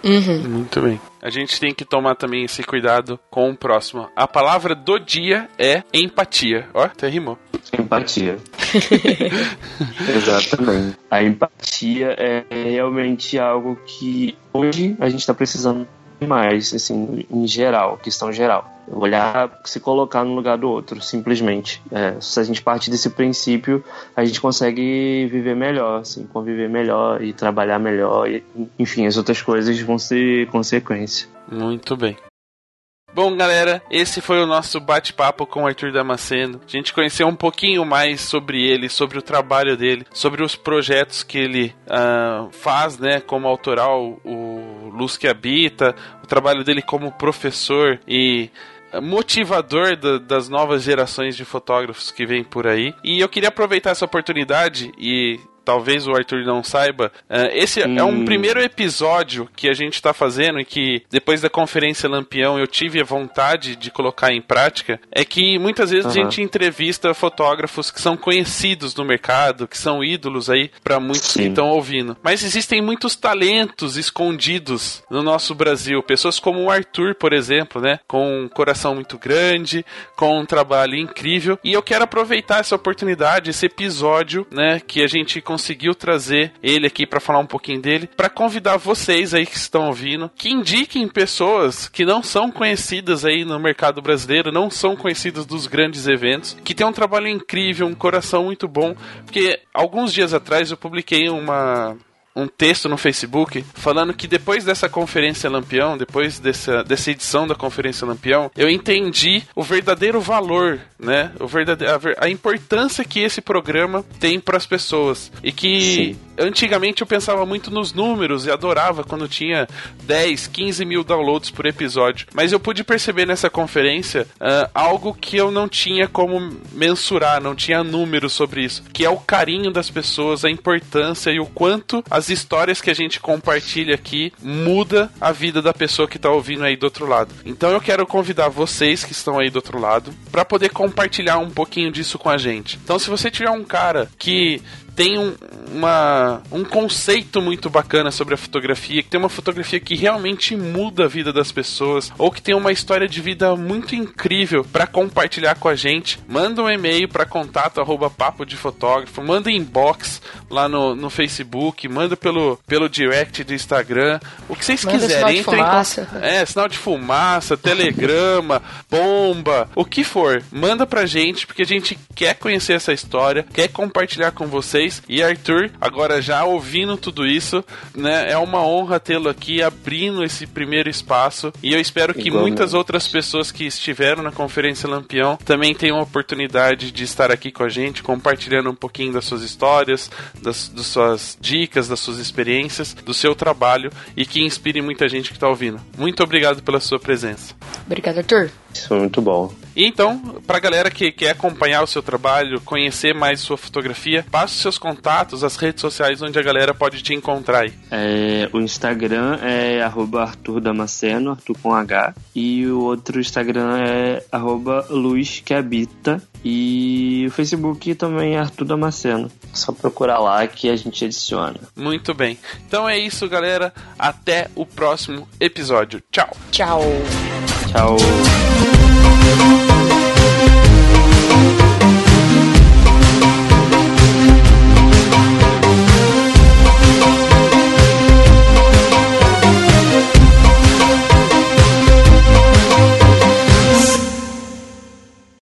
Muito bem. A gente tem que tomar também esse cuidado com o próximo. A palavra do dia é empatia. Ó, até rimou. Empatia. Exatamente. A empatia é realmente algo que hoje a gente está precisando mais, assim, em geral, questão geral. Olhar, se colocar no lugar do outro, simplesmente. É, se a gente parte desse princípio, a gente consegue viver melhor, assim, conviver melhor e trabalhar melhor. E, enfim, as outras coisas vão ser consequência. Muito bem. Bom, galera, esse foi o nosso bate-papo com o Arthur Damasceno. A gente conheceu um pouquinho mais sobre ele, sobre o trabalho dele, sobre os projetos que ele ah, faz, né, como autoral, o Luz que Habita, o trabalho dele como professor e motivador da- das novas gerações de fotógrafos que vêm por aí. E eu queria aproveitar essa oportunidade e talvez o Arthur não saiba, eh, esse é um Hum. primeiro episódio que a gente está fazendo e que depois da conferência Lampião eu tive a vontade de colocar em prática, é que muitas vezes a Aham. gente entrevista fotógrafos que são conhecidos no mercado, que são ídolos aí para muitos que Sim. estão ouvindo. Mas existem muitos talentos escondidos no nosso Brasil, pessoas como o Arthur, por exemplo, né, com um coração muito grande, com um trabalho incrível, e eu quero aproveitar essa oportunidade, esse episódio, né, que a gente conseguiu trazer ele aqui para falar um pouquinho dele, para convidar vocês aí que estão ouvindo, que indiquem pessoas que não são conhecidas aí no mercado brasileiro, não são conhecidas dos grandes eventos, que tem um trabalho incrível, um coração muito bom, porque alguns dias atrás eu publiquei uma um texto no Facebook falando que depois dessa conferência Lampião, depois dessa, dessa edição da conferência Lampião, eu entendi o verdadeiro valor, né? O verdade, a, a importância que esse programa tem para as pessoas. E que Sim. Antigamente eu pensava muito nos números e adorava quando tinha 10, 15 mil downloads por episódio. Mas eu pude perceber nessa conferência ah, algo que eu não tinha como mensurar, não tinha números sobre isso, que é o carinho das pessoas, a importância e o quanto as histórias que a gente compartilha aqui muda a vida da pessoa que tá ouvindo aí do outro lado. Então eu quero convidar vocês que estão aí do outro lado para poder compartilhar um pouquinho disso com a gente. Então se você tiver um cara que tem um, uma, um conceito muito bacana sobre a fotografia, que tem uma fotografia que realmente muda a vida das pessoas, ou que tem uma história de vida muito incrível para compartilhar com a gente, manda um e-mail para contato arroba papo de fotógrafo, manda inbox lá no, no Facebook, manda pelo, pelo direct do Instagram, o que vocês Manda sinal quiserem. de Entrem em fumaça. con- é, sinal de fumaça, telegrama, bomba, o que for, manda pra gente, porque a gente quer conhecer essa história, quer compartilhar com vocês. E Arthur, agora já ouvindo tudo isso, né, é uma honra tê-lo aqui abrindo esse primeiro espaço. E eu espero que Igualmente. muitas outras pessoas que estiveram na Conferência Lampião também tenham a oportunidade de estar aqui com a gente, compartilhando um pouquinho das suas histórias, das, das suas dicas, das suas experiências, do seu trabalho e que inspire muita gente que está ouvindo. Muito obrigado pela sua presença. Obrigado, Arthur. Isso foi muito bom. E então, pra galera que quer acompanhar o seu trabalho, conhecer mais sua fotografia, passe os seus contatos, as redes sociais onde a galera pode te encontrar aí. É, o Instagram é arroba Arthur Damasceno, Arthur com H. E o outro Instagram é arroba Luz que Habita. E o Facebook também é Arthur Damasceno. Só procurar lá que a gente adiciona. Muito bem. Então é isso, galera. Até o próximo episódio. Tchau. Tchau. Tchau.